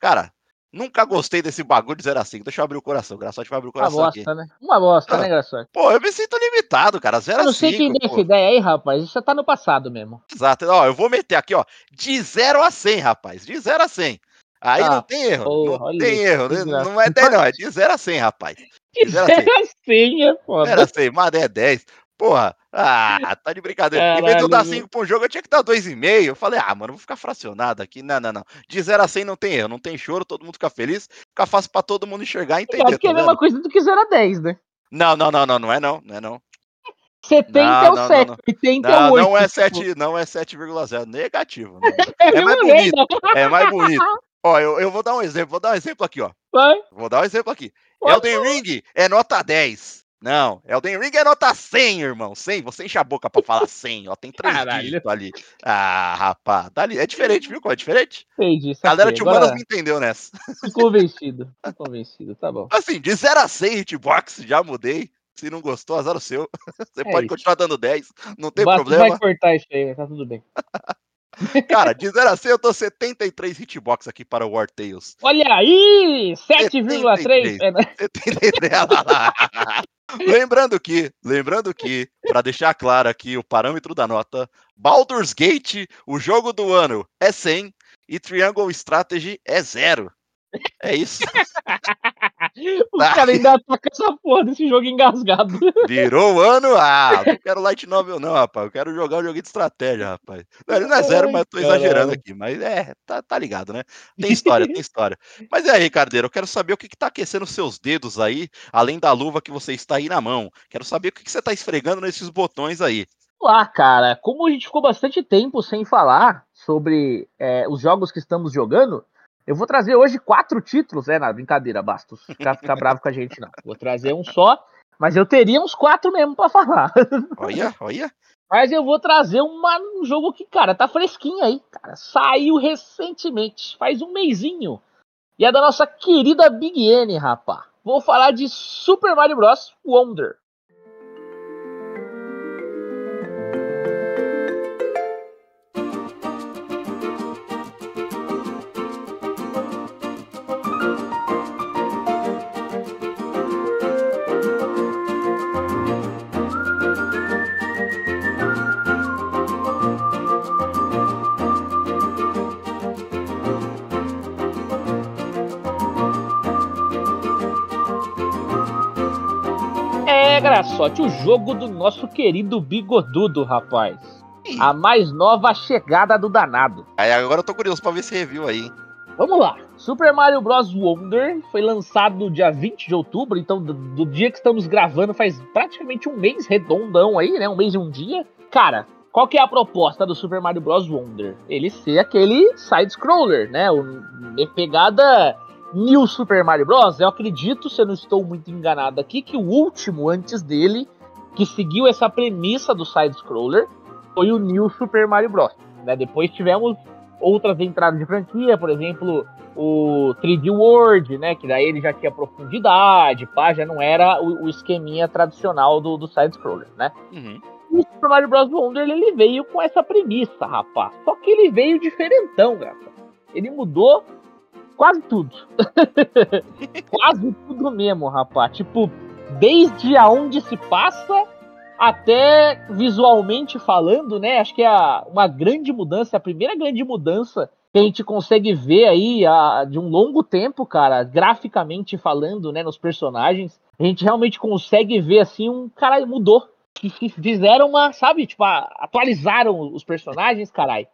Cara, Nunca gostei desse bagulho de 0 a 5. Deixa eu abrir o coração. Graçote vai abrir o coração Uma bosta, aqui. né? Uma bosta, Ah, né, Graçote? Pô, eu me sinto limitado, cara. 0 Eu a não sei quem 5. deu pô. essa ideia aí, rapaz. Isso já tá no passado mesmo. Exato. Ó, eu vou meter aqui, ó. De 0 a 100, rapaz. De 0 a 100. Aí Ah, não tem erro. porra, não tem isso, erro. né? desgraça. Não é 10, não. É de 0 a 100, rapaz. Que Zero a cem. zero a cem é foda. 0 a 100. Mas é 10. Porra. Ah, tá de brincadeira. em vez de eu dar Caralho, 5 pra um jogo, eu tinha que dar 2,5. Eu falei, ah, mano, eu vou ficar fracionado aqui. Não, não, não. De 0 a 100 não tem erro. Não tem choro. Todo mundo fica feliz. Fica fácil pra todo mundo enxergar e entender. Acho que é tá a mesma vendo? coisa do que 0 a 10, né? Não, não, não, não. Não é não. Não é não. 70 Não, é o não, 7, não, 80 é Não, o 8. não é tipo. 7, não é 7,0. Negativo. né? É É mais bonito. É mais bonito. Ó, eu, eu vou dar um exemplo, vou dar um exemplo aqui, ó. Vai. Vou dar um exemplo aqui. Pode Elden Ring é nota 10. Não, Elden Ring é nota 100, irmão. 100, você enche a boca pra falar 100, ó. Tem três dígitos ali. Ah, rapaz, dali, é diferente, viu? É diferente. Entendi. A galera de humanas Agora me entendeu nessa. convencido. Convencido, tá bom. Assim, de 0 a 100 hitbox, já mudei. Se não gostou, azar o seu. Você É pode isso. continuar dando 10, não tem Basta- problema. Vai cortar isso aí, tá tudo bem. Cara, de 0 a 100 eu tô 73 hitbox aqui para o War Tales. Olha aí! 7,3. 73. É, né? 73 lá. Lembrando que, lembrando que, para deixar claro aqui o parâmetro da nota, Baldur's Gate, o jogo do ano é 100 e Triangle Strategy é 0. É isso. Os caras ainda tá com essa porra desse jogo engasgado. Virou o ano. Ah, não quero light novel não, rapaz. Eu quero jogar um joguinho de estratégia, rapaz. Não, ele não é zero, Ai, mas eu tô exagerando aqui. Mas é, tá, tá ligado, né? Tem história, tem história. Mas e aí, Cardeiro, eu quero saber o que, que tá aquecendo os seus dedos aí, além da luva que você está aí na mão. Quero saber o que, que você tá esfregando nesses botões aí. lá, cara, como a gente ficou bastante tempo sem falar sobre é, os jogos que estamos jogando, eu vou trazer hoje quatro títulos, é, na brincadeira, Bastos. Ficar ficar bravo com a gente, não. Vou trazer um só, mas eu teria uns quatro mesmo pra falar. Olha, olha. Mas eu vou trazer uma- um jogo que, cara, tá fresquinho aí, cara. Saiu recentemente, faz um mêsinho. E é da nossa querida Big N, rapá. Vou falar de Super Mario Bros. Wonder. É, Graçote, o jogo do nosso querido Bigodudo, rapaz. A mais nova chegada do danado. Aí agora eu tô curioso pra ver esse review aí. hein? Vamos lá. Super Mario Bros. Wonder foi lançado no dia 20 de outubro, então do, do dia que estamos gravando faz praticamente um mês redondão aí, né? Um mês e um dia. Cara, qual que é a proposta do Super Mario Bros. Wonder? Ele ser aquele side-scroller, né? O, pegada New Super Mario Bros. Eu acredito, se eu não estou muito enganado aqui, que o último antes dele, que seguiu essa premissa do side-scroller, foi o New Super Mario Bros. Né? Depois tivemos outras entradas de franquia, por exemplo, o 3D World, né? Que daí ele já tinha profundidade, pá, já não era o, o esqueminha tradicional do, do side-scroller, né? Uhum. O Super Mario Bros. Wonder ele veio com essa premissa, rapaz. Só que ele veio diferentão, gata. Ele mudou quase tudo. quase tudo mesmo, rapaz. Tipo, desde aonde se passa até visualmente falando, né? Acho que é uma grande mudança, a primeira grande mudança que a gente consegue ver aí a- de um longo tempo, cara, graficamente falando, né, nos personagens. A gente realmente consegue ver assim um cara mudou. Fizeram uma, sabe, tipo, atualizaram os personagens, caralho.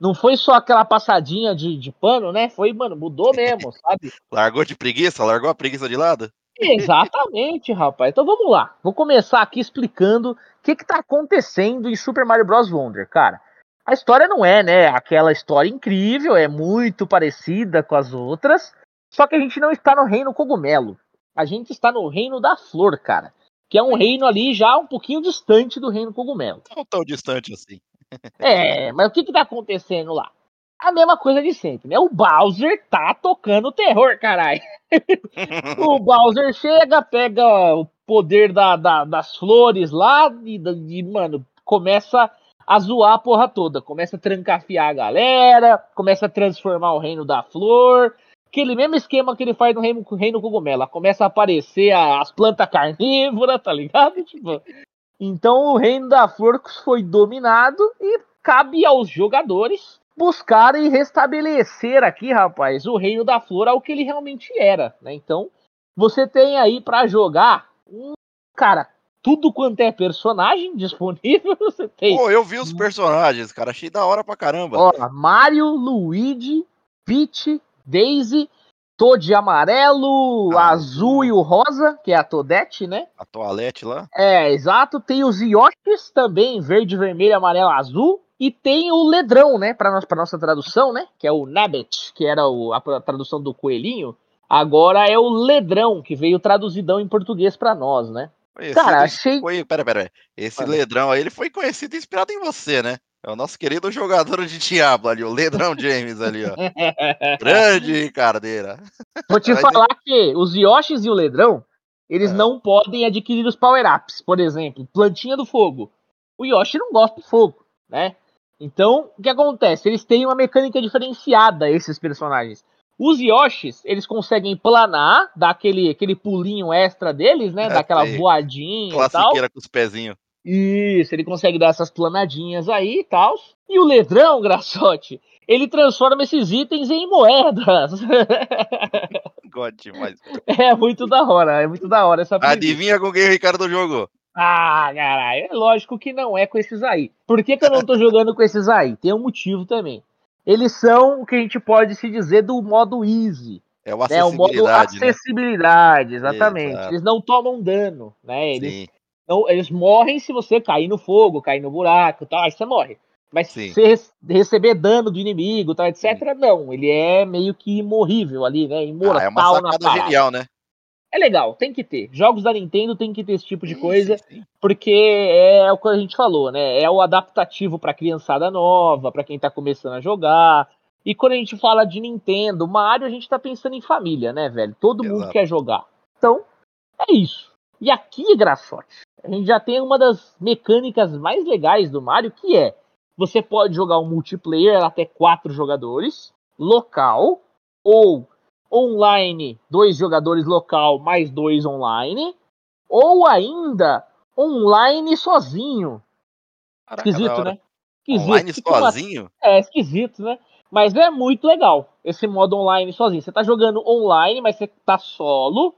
Não foi só aquela passadinha de, de pano, né? Foi, mano, mudou mesmo, sabe? Largou de preguiça? Largou a preguiça de lado? Exatamente, rapaz. Então vamos lá. Vou começar aqui explicando o que que tá acontecendo em Super Mario Bros. Wonder, cara. A história não é, né, aquela história incrível, é muito parecida com as outras, só que a gente não está no reino cogumelo. A gente está no reino da flor, cara. Que é um reino ali já um pouquinho distante do reino cogumelo. Não tão distante assim. É, mas o que que tá acontecendo lá? A mesma coisa de sempre, né? O Bowser tá tocando terror, caralho. o Bowser chega, pega o poder da, da- das flores lá e, e, mano, começa a zoar a porra toda. Começa a trancafiar a galera, começa a transformar o reino da flor. aquele mesmo esquema que ele faz no Reino, Reino Cogumelo. Começa a aparecer as plantas carnívoras, tá ligado? Tipo, então o Reino da Flor foi dominado e cabe aos jogadores buscar e restabelecer aqui, rapaz, o Reino da Flor ao que ele realmente era, né? Então, você tem aí para jogar um cara, tudo quanto é personagem disponível, você tem. Pô, eu vi os personagens, cara, achei da hora pra caramba. Ó, Mario, Luigi, Peach, Daisy, Toad amarelo, ah, azul e o rosa, que é a Todete, né? A toalete lá. É, exato. Tem os Yoshis também, verde, vermelho, amarelo, azul. E tem o Ledrão, né? Para nossa, nossa tradução, né? Que é o Nabbit, que era o, a tradução do coelhinho. Agora é o Ledrão, que veio traduzidão em português para nós, né? Esse Cara, achei. Foi, pera, pera. Esse Ledrão aí, ele foi conhecido e inspirado em você, né? É o nosso querido jogador de Diablo ali, o Ledrão James ali, ó. Grande Ricardeira. Vou te falar que os Yoshis e o Ledrão, eles é. não podem adquirir os power-ups. Por exemplo, plantinha do fogo. O Yoshi não gosta de fogo, né? Então, o que acontece? Eles têm uma mecânica diferenciada, esses personagens. Os Yoshis, eles conseguem planar, dar aquele, aquele pulinho extra deles, né? É, dar aquela voadinha e tal. com os pezinhos. Isso, ele consegue dar essas planadinhas aí e tal. E o Ledrão, Graçote, ele transforma esses itens em moedas. God demais. É muito da hora, é muito da hora essa Adivinha com quem o Ricardo jogou? Ah, caralho, é lógico que não é com esses aí. Por que, que eu não tô jogando com esses aí? Tem um motivo também. Eles são o que a gente pode se dizer do modo easy. É o acessibilidade. É o modo acessibilidade, né? exatamente. Exato. Eles não tomam dano, né? Eles Sim. Então, eles morrem se você cair no fogo, cair no buraco, tal, aí você morre. Mas Sim. se você receber dano do inimigo, tal, etc, Sim. não. Ele é meio que imorrível ali, né? Imortal ah, é uma sacada genial, né? É legal, tem que ter. Jogos da Nintendo tem que ter esse tipo de coisa, sim, sim. porque é o que a gente falou, né? É o adaptativo para criançada nova, para quem tá começando a jogar. E quando a gente fala de Nintendo, Mario, a gente tá pensando em família, né, velho? Todo Exato. mundo quer jogar. Então, é isso. E aqui, Graçote, a gente já tem uma das mecânicas mais legais do Mario, que é você pode jogar um multiplayer até quatro jogadores, local, ou online, dois jogadores local mais dois online, ou ainda online sozinho. Caraca, esquisito, né? Esquisito. Online sozinho? É, esquisito, né? Mas é muito legal esse modo online sozinho. Você tá jogando online, mas você tá solo.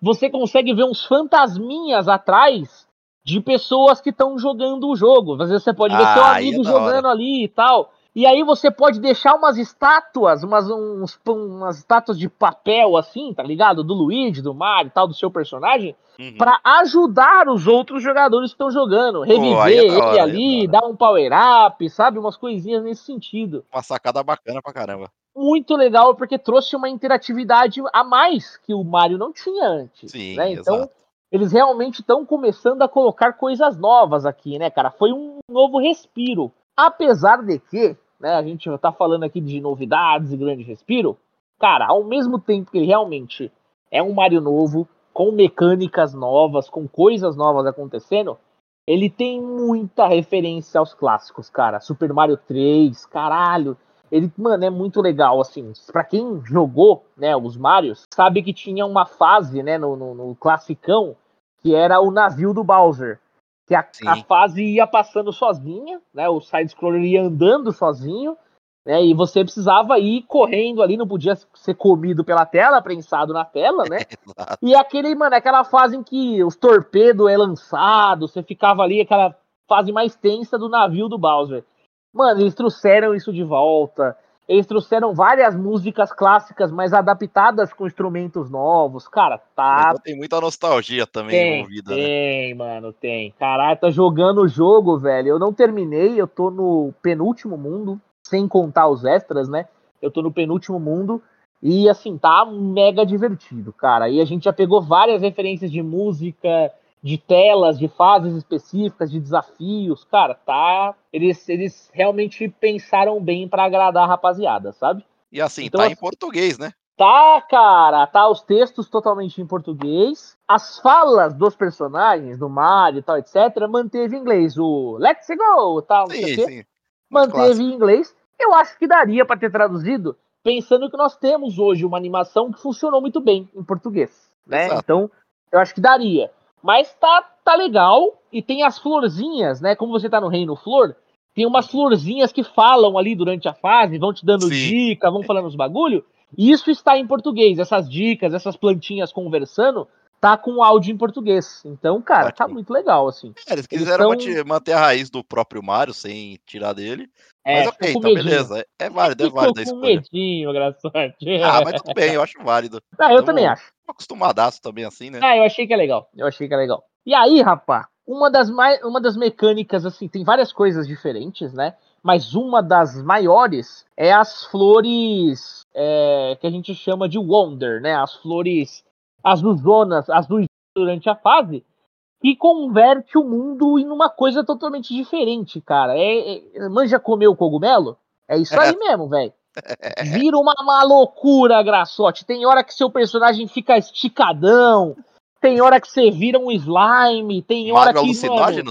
Você consegue ver uns fantasminhas atrás de pessoas que estão jogando o jogo. Às vezes você pode ver ah, seu amigo é jogando ali e tal. E aí você pode deixar umas estátuas, umas, uns, umas estátuas de papel assim, tá ligado? Do Luigi, do Mario e tal, do seu personagem, uhum. para ajudar os outros jogadores que estão jogando. Reviver Pô, é ele hora, é ali, é dar um power up, sabe? Umas coisinhas nesse sentido. Uma sacada bacana pra caramba. Muito legal, porque trouxe uma interatividade a mais que o Mario não tinha antes. Sim, né? Então, exato eles realmente estão começando a colocar coisas novas aqui, né, cara? Foi um novo respiro. Apesar de que, né, a gente tá falando aqui de novidades e grande respiro, cara, ao mesmo tempo que ele realmente é um Mario novo, com mecânicas novas, com coisas novas acontecendo, ele tem muita referência aos clássicos, cara. Super Mario 3, caralho. Ele, mano, é muito legal, assim. Pra quem jogou, né, os Marios, sabe que tinha uma fase, né, no, no, no classicão, que era o navio do Bowser. Que a, a fase ia passando sozinha, né? O side-scroller ia andando sozinho, né? E você precisava ir correndo ali, não podia ser comido pela tela, prensado na tela, né? e aquele, mano, aquela fase em que os torpedos é lançado, você ficava ali, aquela fase mais tensa do navio do Bowser. Mano, eles trouxeram isso de volta. Eles trouxeram várias músicas clássicas, mas adaptadas com instrumentos novos. Cara, tá. Então tem muita nostalgia também tem, envolvida, tem, né? Tem, mano, tem. Caralho, tá jogando o jogo, velho. Eu não terminei, eu tô no penúltimo mundo, sem contar os extras, né? Eu tô no penúltimo mundo. E assim, tá mega divertido, cara. E a gente já pegou várias referências de música, de telas, de fases específicas, de desafios, cara, tá. Eles, eles realmente pensaram bem para agradar a rapaziada, sabe? E assim, então, tá assim, em português, né? Tá, cara, tá os textos totalmente em português. As falas dos personagens, do Mario e tal, etc., manteve em inglês. O Let's Go, tal, sim, sim. Manteve em inglês. Eu acho que daria para ter traduzido pensando que nós temos hoje uma animação que funcionou muito bem em português, né? Exato. Então, eu acho que daria. Mas tá, tá legal e tem as florzinhas, né? Como você tá no Reino Flor, tem umas florzinhas que falam ali durante a fase, vão te dando Sim. dica, vão falando os bagulho. Isso está em português, essas dicas, essas plantinhas conversando, tá com áudio em português. Então, cara, Ótimo. tá muito legal, assim. É, eles quiseram eles manter a raiz do próprio Mario sem tirar dele. É, mas ok, então medinho. beleza. É, é válido, é válido. Ficou com medinho, graçote. Ah, mas tudo bem, eu acho válido. Ah, eu então, também acho. Acostumadaço também, assim, né? Ah, eu achei que é legal. Eu achei que é legal. E aí, rapá, uma das, mais, uma das mecânicas, assim, tem várias coisas diferentes, né? Mas uma das maiores é as flores é, que a gente chama de Wonder, né? As flores azuzonas, azuis durante a fase, que converte o mundo em uma coisa totalmente diferente, cara. É, é manja comer o cogumelo? É isso aí mesmo, velho. Vira uma, loucura, graçote. Tem hora que seu personagem fica esticadão, tem hora que você vira um slime, tem hora Mago que. Mano,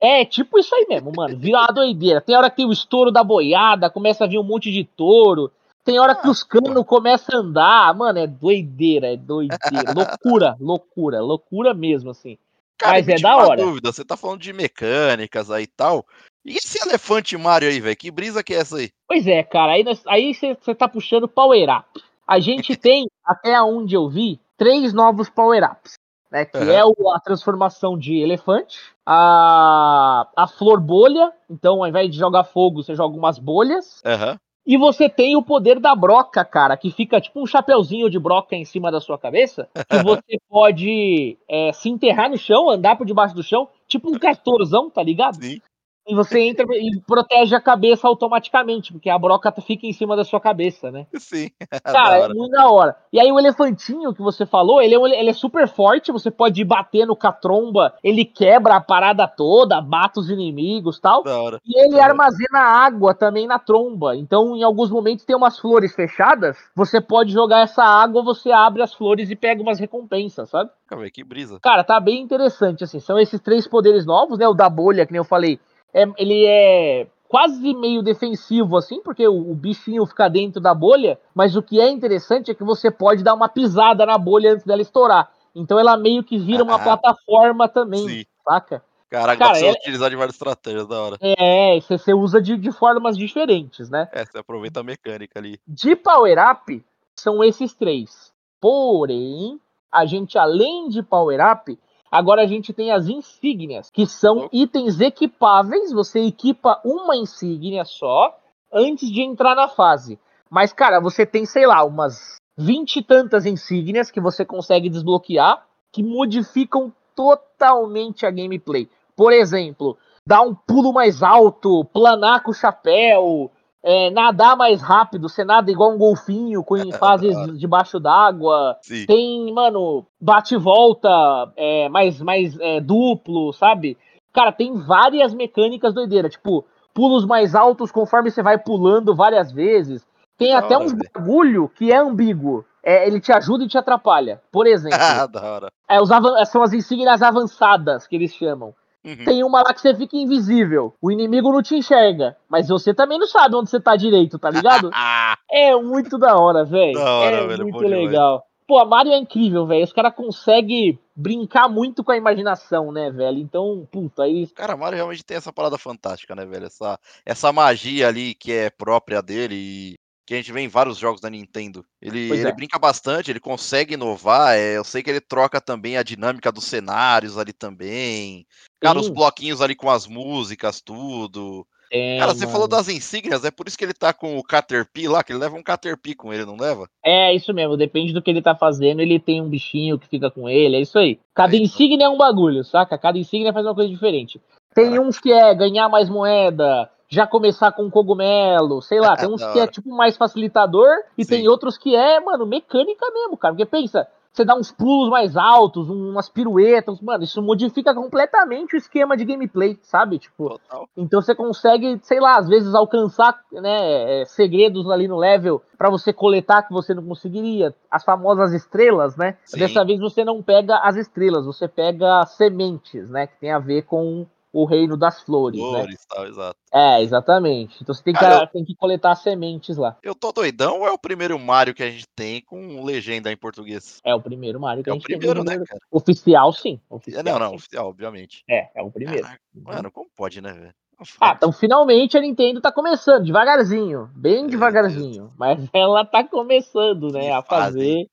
é, tipo isso aí mesmo, mano. Vira uma doideira. Tem hora que tem o estouro da boiada, começa a vir um monte de touro. Tem hora que os canos começam a andar. Mano, é doideira, é doideira. loucura, loucura, loucura mesmo, assim. Cara, Mas é da hora. dúvida, você tá falando de mecânicas aí e tal. E esse elefante Mario aí, velho? Que brisa que é essa aí? Pois é, cara. Aí, você tá puxando Power Up. A gente tem, até onde eu vi, três novos Power Ups né, que uhum. é o, a transformação de elefante, a, a flor bolha, então ao invés de jogar fogo, você joga umas bolhas. Uhum. E você tem o poder da broca, cara, que fica tipo um chapeuzinho de broca em cima da sua cabeça, que você pode é, se enterrar no chão, andar por debaixo do chão, tipo um castorzão, tá ligado? Sim. E você entra e protege a cabeça automaticamente, porque a broca fica em cima da sua cabeça, né? Sim. Cara, é muito da hora. E aí o elefantinho que você falou, ele é, ele é super forte, você pode ir batendo com a tromba, ele quebra a parada toda, mata os inimigos tal. Da hora. E ele armazena água também na tromba. Então, em alguns momentos tem umas flores fechadas, você pode jogar essa água, você abre as flores e pega umas recompensas, sabe? Cara, que brisa. Cara, tá bem interessante, assim. São esses três poderes novos, né? O da bolha, que nem eu falei é, ele é quase meio defensivo, assim, porque o, o, bichinho fica dentro da bolha, mas o que é interessante é que você pode dar uma pisada na bolha antes dela estourar. Então ela meio que vira uma ah, plataforma também, sim. saca? Caraca, Cara, dá pra você utilizar de várias estratégias da hora. É, você, você usa de, de formas diferentes, né? É, você aproveita a mecânica ali. De Power Up, são esses três. Porém, a gente, além de Power Up, Agora a gente tem as insígnias, que são itens equipáveis. Você equipa uma insígnia só antes de entrar na fase. Mas, cara, você tem, sei lá, umas vinte e tantas insígnias que você consegue desbloquear que modificam totalmente a gameplay. Por exemplo, dar um pulo mais alto, planar com o chapéu, é, nadar mais rápido, você nada igual um golfinho com em fases debaixo d'água. Tem, mano, bate e volta é, mais, mais é, duplo, sabe? Cara, tem várias mecânicas doideiras, tipo, pulos mais altos conforme você vai pulando várias vezes. Tem da até uns bagulho que é ambíguo. É, ele te ajuda e te atrapalha. Por exemplo, ah, da hora. É, os são as insígnias avançadas que eles chamam. Uhum. Tem uma lá que você fica invisível. O inimigo não te enxerga. Mas você também não sabe onde você tá direito, tá ligado? é muito da hora, velho. É velho, muito legal. Demais. Pô, a Mario é incrível, velho. Os caras conseguem brincar muito com a imaginação, né, velho? Então, puta, aí. Cara, Mario realmente tem essa parada fantástica, né, velho? Essa, essa magia ali que é própria dele e que a gente vê em vários jogos da Nintendo. Ele, ele é. brinca bastante, ele consegue inovar. É, eu sei que ele troca também a dinâmica dos cenários ali também. Cara, Sim. os bloquinhos ali com as músicas, tudo. É, Cara, você mano. falou das insígnias, é por isso que ele tá com o Caterpie lá, que ele leva um Caterpie com ele, não leva? É, isso mesmo, depende do que ele tá fazendo, ele tem um bichinho que fica com ele, é isso aí. Cada é insígnia é um bagulho, saca? Cada insígnia faz uma coisa diferente. Tem Caraca. uns que é ganhar mais moeda, já começar com cogumelo, sei lá, tem uns que é tipo mais facilitador e Sim. tem outros que é, mano, mecânica mesmo, cara. Porque pensa, você dá uns pulos mais altos, umas piruetas, mano, isso modifica completamente o esquema de gameplay, sabe? Tipo, Total. então você consegue, sei lá, às vezes alcançar, né, é, segredos ali no level para você coletar que você não conseguiria, as famosas estrelas, né? Sim. Dessa vez você não pega as estrelas, você pega sementes, né, que tem a ver com o reino das flores, né? Flores, tal, exato. É, exatamente. Então você tem que, Cara, eu- tem que coletar as sementes lá. Eu tô doidão ou é o primeiro Mario que a gente tem com legenda em português? É o primeiro Mario que É a o gente tem. primeiro, né, cara? Oficial, sim. É, Oficial, Não, não, sim. oficial, obviamente. É, é o primeiro. Caraca, Mano, como pode, né, velho? Ah, então finalmente a Nintendo tá começando, devagarzinho, bem Meu devagarzinho. Mas ela tá começando, né, Que a fase,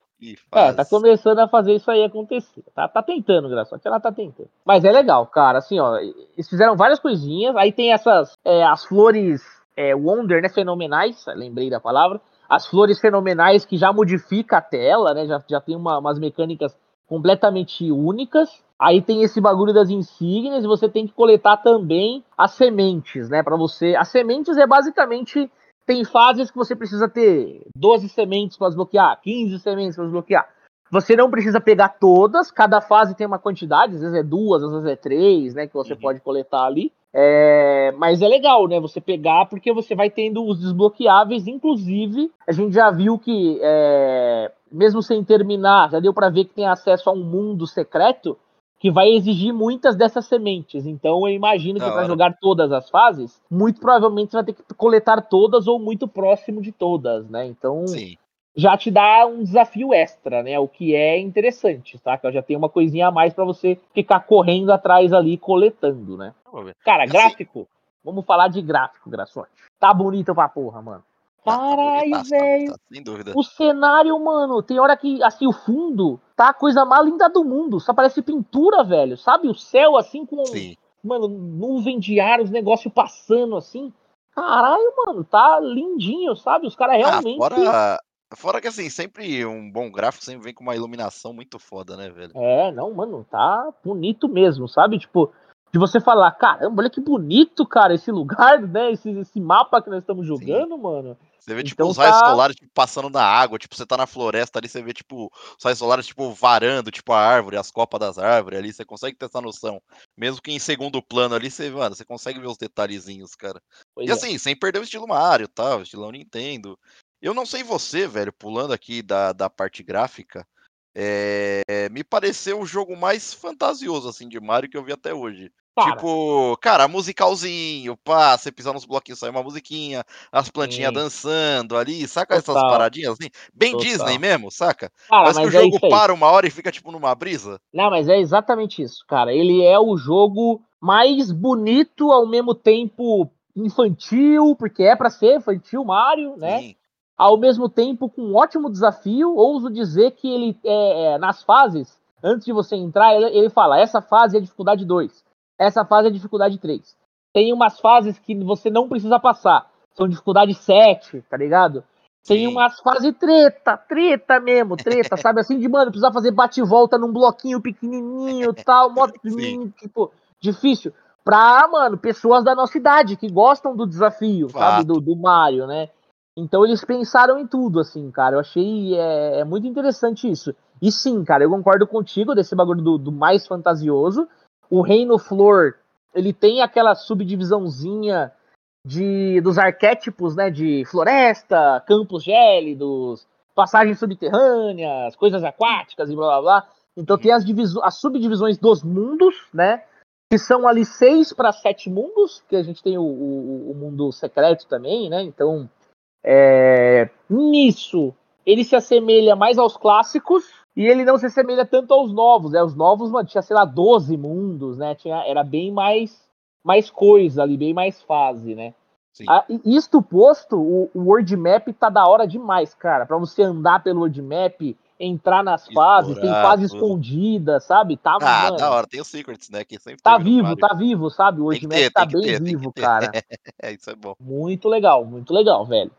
É, tá começando a fazer isso aí acontecer. Tá, tá tentando, graças só que ela tá tentando. Mas é legal, cara. Assim, ó, eles fizeram várias coisinhas. Aí tem essas, é, as flores é, Wonder, né, fenomenais. Lembrei da palavra. As flores fenomenais que já modifica a tela, né? Já, já tem uma- umas mecânicas completamente únicas. Aí tem esse bagulho das insígnias e você tem que coletar também as sementes, né? Para você. As sementes é basicamente tem fases que você precisa ter 12 sementes para desbloquear, 15 sementes para desbloquear. Você não precisa pegar todas, cada fase tem uma quantidade, às vezes é duas, às vezes é três, né? Que você Uhum. pode coletar ali. É, mas é legal, né? Você pegar porque você vai tendo os desbloqueáveis, inclusive a gente já viu que é, mesmo sem terminar, já deu para ver que tem acesso a um mundo secreto que vai exigir muitas dessas sementes. Então eu imagino Da que para jogar todas as fases, muito provavelmente você vai ter que coletar todas ou muito próximo de todas, né? Então Sim. já te dá um desafio extra, né? O que é interessante, tá? Que já tem uma coisinha a mais para você ficar correndo atrás ali coletando, né? Cara, Assim- gráfico. Vamos falar de gráfico, graçote. Tá bonito pra porra, mano. Ah, tá Caralho, bonitaço, tá velho. bonitaço, Sem dúvida. O cenário, mano, tem hora que, assim, o fundo tá a coisa mais linda do mundo. Só parece pintura, velho. Sabe? O céu, assim, com, Sim. mano, nuvem de ar, os negócios passando, assim. Caralho, mano, tá lindinho, sabe? Os caras realmente. Ah, fora, fora que assim, sempre um bom gráfico sempre vem com uma iluminação muito foda, né, velho? É, não, mano, tá bonito mesmo, sabe? Tipo, de você falar, caramba, olha que bonito, cara, esse lugar, né? Esse, esse mapa que nós estamos jogando, mano. Você vê, tipo, Então os raios tá- solares tipo, passando na água, tipo, você tá na floresta ali, você vê, tipo, os raios solares, tipo, varando, tipo, a árvore, as copas das árvores ali, você consegue ter essa noção. Mesmo que em segundo plano ali, você, mano, você consegue ver os detalhezinhos, cara. Pois E é. assim, sem perder o estilo Mario, tá? O estilão Nintendo. Eu não sei você, velho, pulando aqui da, da parte gráfica, é, me pareceu o jogo mais fantasioso, assim, de Mario que eu vi até hoje. Cara, Tipo, cara, musicalzinho, pá, você pisar nos bloquinhos, sai uma musiquinha, as plantinhas Sim. dançando ali, saca essas Total. paradinhas assim? Bem Total. Disney mesmo, saca? cara, Parece que o mas é jogo para uma hora e fica, tipo, numa brisa. Não, mas é exatamente isso, cara. Ele é o jogo mais bonito ao mesmo tempo infantil, porque é pra ser infantil, Mario, né? Sim. Ao mesmo tempo com um ótimo desafio. Ouso dizer que ele é, é, nas fases, antes de você entrar, ele, ele fala: essa fase é dificuldade 2, essa fase é dificuldade 3. Tem umas fases que você não precisa passar, são dificuldade 7, tá ligado? Tem Sim. umas fases treta, treta mesmo, treta, sabe? Assim, de, mano, precisar fazer bate-volta num bloquinho pequenininho e tal, Sim. tipo, difícil. Pra, mano, pessoas da nossa idade, que gostam do desafio, sabe? Fato. Do, do Mario, né? Então eles pensaram em tudo, assim, cara. Eu achei é, é muito interessante isso. E sim, cara, eu concordo contigo desse bagulho do, do mais fantasioso. O Reino Flor, ele tem aquela subdivisãozinha de dos arquétipos, né, de floresta, campos gélidos, passagens subterrâneas, coisas aquáticas e blá blá blá. Então tem as, as subdivisões dos mundos, né, que são ali seis para sete mundos, que a gente tem o, o- o mundo secreto também, né, então é, nisso ele se assemelha mais aos clássicos e ele não se assemelha tanto aos novos, né, os novos, mano, tinha, sei lá, 12 mundos, né, tinha, era bem mais mais coisa ali, bem mais fase, né. Sim. Ah, isto posto, o, o World Map tá da hora demais, cara. Pra você andar pelo World Map, entrar nas fases, tem Explorar fase tudo. escondida, sabe? Tá, Ah, mano, da hora, tem os Secrets, né? Que sempre tá vivo, Mario. tá vivo, sabe? O World Map ter, tá bem ter, vivo, cara. É, isso é bom. Muito legal, muito legal, velho.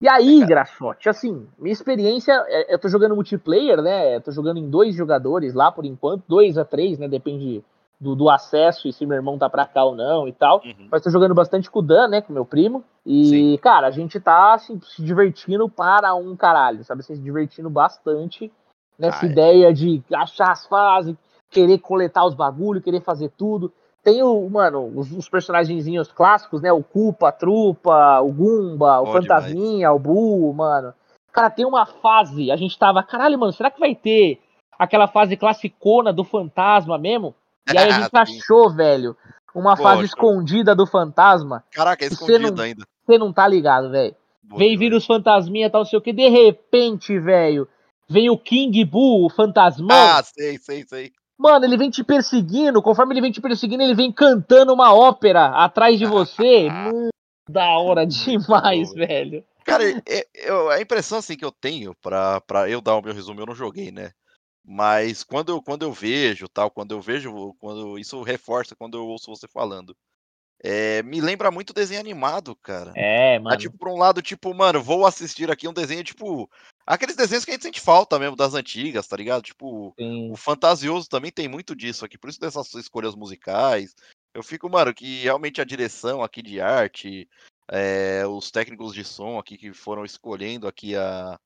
E aí, Graçote, assim, minha experiência, é- eu tô jogando multiplayer, né? Eu tô jogando em dois jogadores lá por enquanto, dois a três, né? Depende do, do acesso e se meu irmão tá pra cá ou não e tal. Uhum. Mas tô jogando bastante com o Dan, né? Com meu primo. E, Sim. cara, a gente tá assim, se divertindo para um caralho, sabe? Se divertindo bastante nessa Ah, é. ideia de achar as fases, querer coletar os bagulho, querer fazer tudo. Tem o, mano, os, os personagenzinhos clássicos, né? O Koopa, a Trupa, o Goomba, o Fantasminha, o Buu, mano. Cara, tem uma fase, a gente tava, caralho, mano, será que vai ter aquela fase classicona do fantasma mesmo? E aí a gente achou, velho, uma Poxa. fase escondida do fantasma. Caraca, é escondido não, ainda. Você não tá ligado, velho. Vem vir os fantasminha e tal, não sei o que. De repente, velho, vem o King Boo, o fantasmão. Ah, sei, sei, sei. Mano, ele vem te perseguindo. Conforme ele vem te perseguindo, ele vem cantando uma ópera atrás de você. Hum, da hora demais, velho. Cara, é, é, a impressão assim que eu tenho, pra, pra eu dar o meu resumo, eu não joguei, né? Mas quando eu, quando eu vejo, tal, quando eu vejo, quando isso reforça quando eu ouço você falando. É, me lembra muito desenho animado, cara. É, mano. É, tipo, por um lado, tipo, mano, vou assistir aqui um desenho, tipo. Aqueles desenhos que a gente sente falta mesmo, das antigas, tá ligado? Tipo, Sim. o Fantasioso também tem muito disso aqui, por isso dessas escolhas musicais. Eu fico, mano, que realmente a direção aqui de arte, é, os técnicos de som aqui que foram escolhendo aqui a,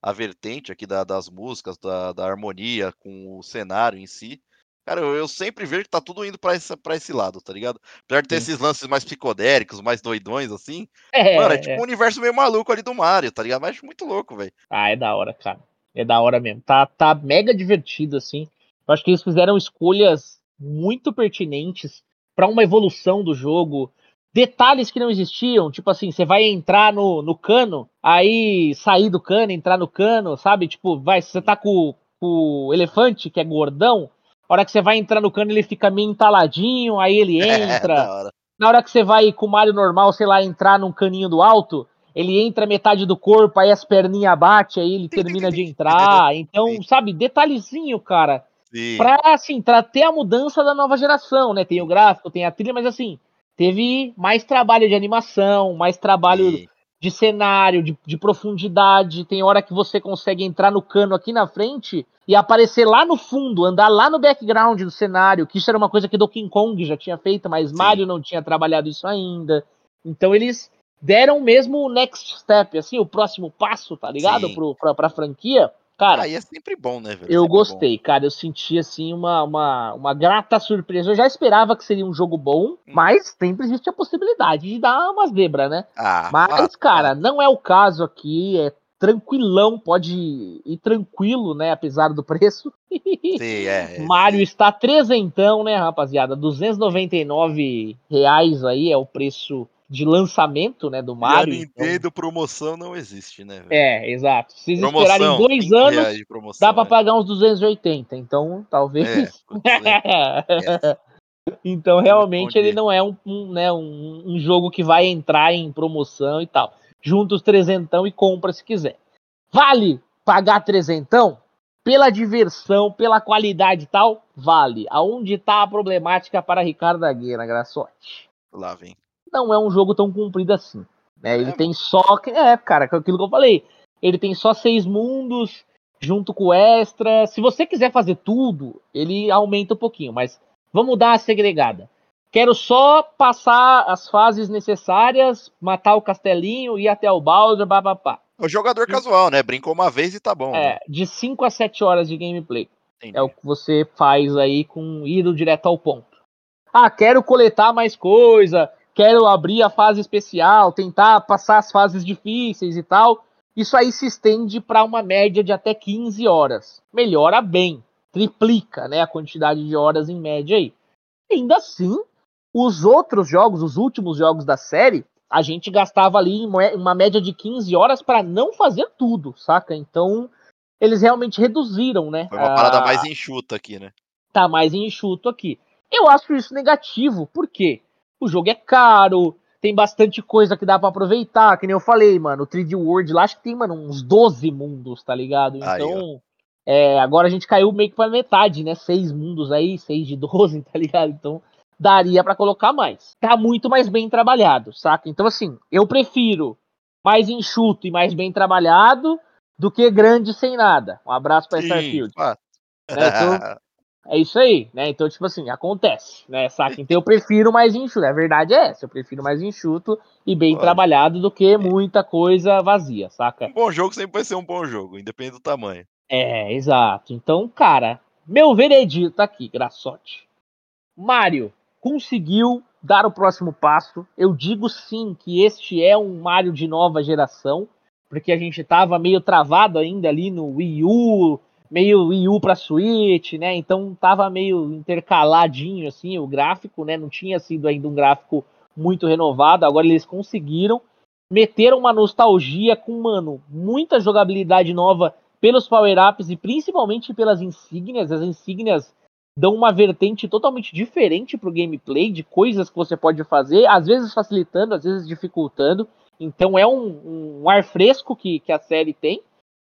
a vertente aqui da, das músicas, da, da harmonia com o cenário em si. Cara, eu, eu, sempre vejo que tá tudo indo pra esse, pra esse lado, tá ligado? Apesar de ter Sim. esses lances mais psicodélicos, mais doidões, assim. É, mano, é tipo é. um universo meio maluco ali do Mario, tá ligado? Mas muito louco, velho. Ah, é da hora, cara. É da hora mesmo. Tá, tá mega divertido, assim. Eu acho que eles fizeram escolhas muito pertinentes para uma evolução do jogo. Detalhes que não existiam, tipo assim, você vai entrar no, no cano, aí sair do cano, entrar no cano, sabe? Tipo, vai, você tá com, com o elefante, que é gordão, a hora que você vai entrar no cano, ele fica meio entaladinho, aí ele é, entra. É, hora. Na hora que você vai com o Mario normal, sei lá, entrar num caninho do alto, ele entra metade do corpo, aí as perninhas bate, aí ele termina de entrar. Então, sabe, detalhezinho, cara. Sim. Pra, assim, pra ter a mudança da nova geração, né? Tem o gráfico, tem a trilha, mas assim, teve mais trabalho de animação, mais trabalho Sim de cenário, de, de, profundidade. Tem hora que você consegue entrar no cano aqui na frente e aparecer lá no fundo, andar lá no background do cenário, que isso era uma coisa que Donkey Kong já tinha feito, mas Sim. Mario não tinha trabalhado isso ainda. Então eles deram mesmo o next step, assim, o próximo passo, tá ligado? Pro, pra, pra franquia. Cara, aí é sempre bom, né, velho? Eu gostei, bom. cara. Eu senti, assim, uma, uma, uma grata surpresa. Eu já esperava que seria um jogo bom, hum. mas sempre existe a possibilidade de dar uma zebra, né? Ah, mas, ah, cara, ah. não é o caso aqui. É tranquilão, pode ir tranquilo, né? Apesar do preço. Sim, é. Mario sim. está trezentão, né, rapaziada? 299 reais aí é o preço de lançamento, né, do Mario. E a Nintendo então... promoção não existe, né? Véio? É, exato. Se vocês promoção, esperarem dois anos, promoção, dá para é. pagar uns 280. Então, talvez. É, é. então, realmente, ele não é um, um né, um, um, jogo que vai entrar em promoção e tal. Junta os trezentão e compra se quiser. Vale pagar trezentão? Pela diversão, pela qualidade e tal, vale. Aonde está a problemática para Ricardo Agueira, Graçote? Lá vem não é um jogo tão comprido assim. Né? Ele é, tem só. É, cara, aquilo que eu falei. Ele tem só seis mundos, junto com o extra. Se você quiser fazer tudo, ele aumenta um pouquinho, mas vamos dar a segregada. Quero só passar as fases necessárias, matar o castelinho, ir até o Bowser, babapá. O jogador casual, né? Brincou uma vez e tá bom. É, né? de 5 a 7 horas de gameplay. Entendi. É o que você faz aí com ir direto ao ponto. Ah, quero coletar mais coisa, quero abrir a fase especial, tentar passar as fases difíceis e tal. Isso aí se estende para uma média de até 15 horas. Melhora bem, triplica né, a quantidade de horas em média aí. Ainda assim, os outros jogos, os últimos jogos da série, a gente gastava ali uma média de 15 horas para não fazer tudo, saca? Então, eles realmente reduziram, né? Foi uma parada mais enxuta aqui, né? Tá mais enxuto aqui. Eu acho isso negativo, por quê? O jogo é caro, tem bastante coisa que dá para aproveitar, que nem eu falei, mano, o 3D World lá acho que tem, mano, uns 12 mundos, tá ligado? Então, é, agora a gente caiu meio que pra metade, né? Seis mundos aí, seis de 12, tá ligado? Então, daria para colocar mais. Tá muito mais bem trabalhado, saca? Então, assim, eu prefiro mais enxuto e mais bem trabalhado do que grande sem nada. Um abraço pra Starfield. Né? Então, É isso aí, né? Então, tipo assim, acontece, né? Saca? Então eu prefiro mais enxuto. A verdade é essa, eu prefiro mais enxuto e bem trabalhado do que muita coisa vazia, saca? Um bom jogo sempre vai ser um bom jogo, independente do tamanho. É, exato. Então, cara, meu veredito aqui, graçote. Mario conseguiu dar o próximo passo. Eu digo sim que este é um Mario de nova geração, porque a gente tava meio travado ainda ali no Wii U, meio Wii U pra Switch, né? Então tava meio intercaladinho assim o gráfico, né? Não tinha sido ainda um gráfico muito renovado. Agora eles conseguiram meteram uma nostalgia com, mano, muita jogabilidade nova pelos power-ups e principalmente pelas insígnias. As insígnias dão uma vertente totalmente diferente pro gameplay, de coisas que você pode fazer, às vezes facilitando, às vezes dificultando. Então é um, um ar fresco que, que a série tem.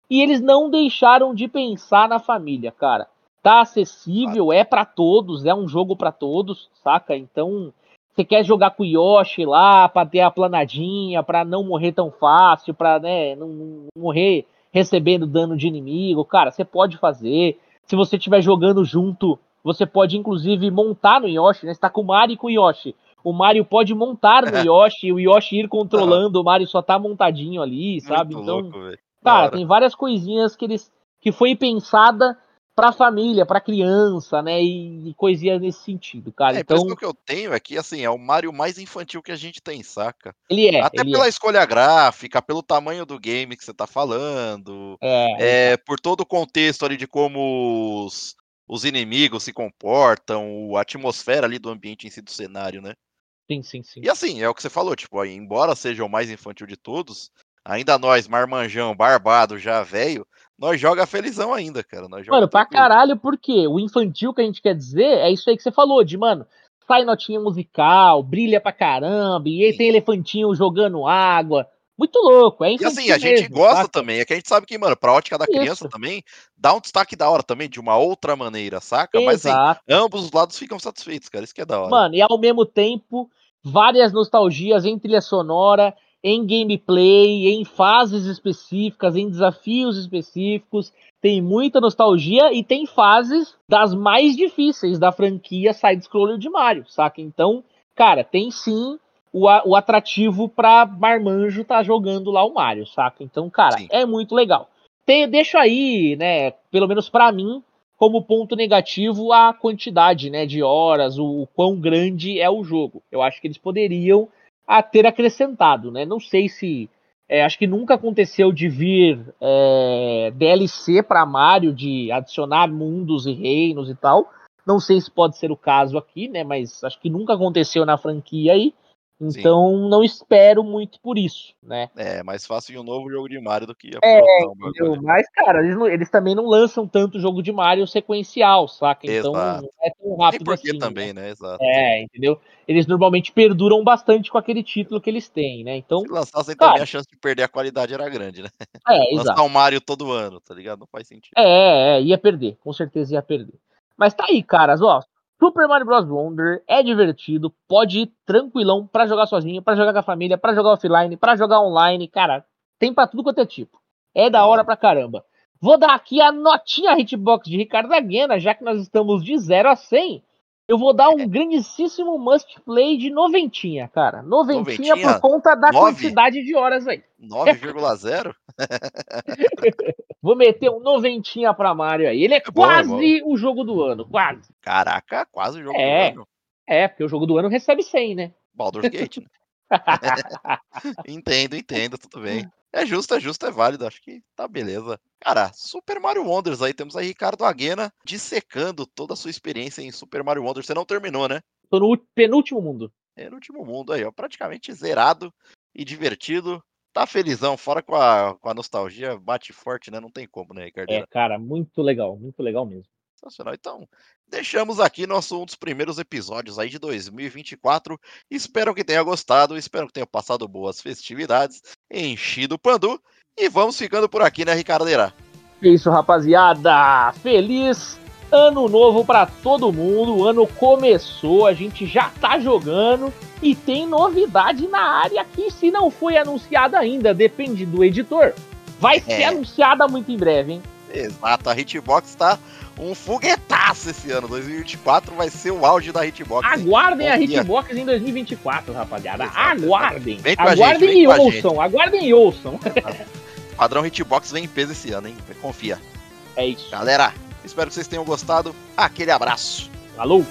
E eles não deixaram de pensar na família, cara. Tá acessível, é para todos, é um jogo para todos, saca? Então, você quer jogar com o Yoshi lá pra ter a planadinha, pra não morrer tão fácil, pra né, não, morrer recebendo dano de inimigo, cara, você pode fazer. Se você estiver jogando junto, você pode inclusive montar no Yoshi, né? Você tá com o Mario e com o Yoshi. O Mario pode montar no Yoshi e o Yoshi ir controlando, o Mario só tá montadinho ali, sabe? Muito então, louco, Cara, tem várias coisinhas que eles que foi pensada pra família, pra criança, né? E, e coisinha nesse sentido, cara. É, a então, impressão que eu tenho é que, assim, é o Mario mais infantil que a gente tem, saca? ele é, Até ele pela escolha gráfica, pelo tamanho do game que você tá falando, é. é, é, por todo o contexto ali de como os, os inimigos se comportam, a atmosfera ali do ambiente em si do cenário, né? sim, sim, sim. E assim, é o que você falou, tipo, aí, embora seja o mais infantil de todos, ainda nós, marmanjão, barbado, já velho, nós joga felizão ainda, cara. Nós joga Mano, pra tranquilo. caralho, porque o infantil que a gente quer dizer é isso aí que você falou, de, mano, sai notinha musical, brilha pra caramba, e aí Sim. tem elefantinho jogando água. Muito louco, é E infantil assim, a gente mesmo, gosta saca? também, é que a gente sabe que, mano, pra ótica da criança Isso. também, dá um destaque da hora também, de uma outra maneira, saca? Mas assim, Exato. ambos os lados ficam satisfeitos, cara, isso que é da hora. Mano, e ao mesmo tempo, várias nostalgias em trilha sonora, em gameplay, em fases específicas, em desafios específicos. Tem muita nostalgia e tem fases das mais difíceis da franquia side-scroller de Mario, saca? Então, cara, tem sim o, o atrativo pra Marmanjo tá jogando lá o Mario, saca? Então, cara, Sim. é muito legal. Tem, deixo aí, né, pelo menos pra mim, como ponto negativo a quantidade, né, de horas, o, o quão grande é o jogo. Eu acho que eles poderiam a ter acrescentado, né? Não sei se é, acho que nunca aconteceu de vir é, DLC para Mario, de adicionar mundos e reinos e tal. Não sei se pode ser o caso aqui, né? Mas acho que nunca aconteceu na franquia aí. Então não espero muito por isso, né? É, mais fácil um novo jogo de Mario do que É, aproveitar um Entendeu? Mas, cara, eles, não- eles também não lançam tanto jogo de Mario sequencial, saca? Então Exato. não é tão rápido porque assim. né? também, né? Exato. É, entendeu? Eles normalmente perduram bastante com aquele título que eles têm, né? Então, Se lançassem Cara. também, a chance de perder a qualidade era grande, né? é, Lançar exato. um Mario todo ano, tá ligado? Não faz sentido. É, é, ia perder, com certeza ia perder. Mas tá aí, caras, ó. Super Mario Bros. Wonder é divertido, pode ir tranquilão pra jogar sozinho, pra jogar com a família, pra jogar offline, pra jogar online, cara, tem pra tudo quanto é tipo. É da hora pra caramba. Vou dar aqui a notinha hitbox de Ricardo Aguena, já que nós estamos de 0 a 100. Eu vou dar um grandíssimo must play de noventinha, cara. Noventinha, Noventinha? por conta da Nove? quantidade de horas aí. 9,0? Vou meter um noventinha pra Mario aí. Ele é, É bom, é quase o jogo do ano, quase. Caraca, quase o jogo É. do ano. É, porque o jogo do ano recebe 100, né? Baldur's Gate, né? Entendo, entendo, tudo bem. É justo, é justo, é válido. Acho que tá beleza. Cara, Super Mario Wonders aí, temos aí Ricardo Aguena dissecando toda a sua experiência em Super Mario Wonders. Você não terminou, né? Tô no penúltimo mundo. É no último mundo aí, ó. Praticamente zerado e divertido. Tá felizão, fora com a, com a nostalgia, bate forte, né? Não tem como, né, Ricardo? É, cara, muito legal, muito legal mesmo. Sensacional. Então, deixamos aqui nosso um dos primeiros episódios aí de 2024. Espero que tenha gostado, espero que tenha passado boas festividades, enchido o pandu. E vamos ficando por aqui, né, Ricardeira? É Isso, rapaziada. Feliz ano novo pra todo mundo. O ano começou, a gente já tá jogando e tem novidade na área que se não foi anunciada ainda, depende do editor. Vai ser É. anunciada muito em breve, hein? Exato, a Hitbox tá um foguetaço esse ano. 2024 vai ser o auge da Hitbox. Aguardem a. Hitbox em 2024, rapaziada. Exato, Aguardem. Gente, Aguardem vem e com a ouçam. Aguardem e ouçam. Padrão Hitbox vem em peso esse ano, hein? Confia. É isso. Galera, espero que vocês tenham gostado. Aquele abraço. Falou.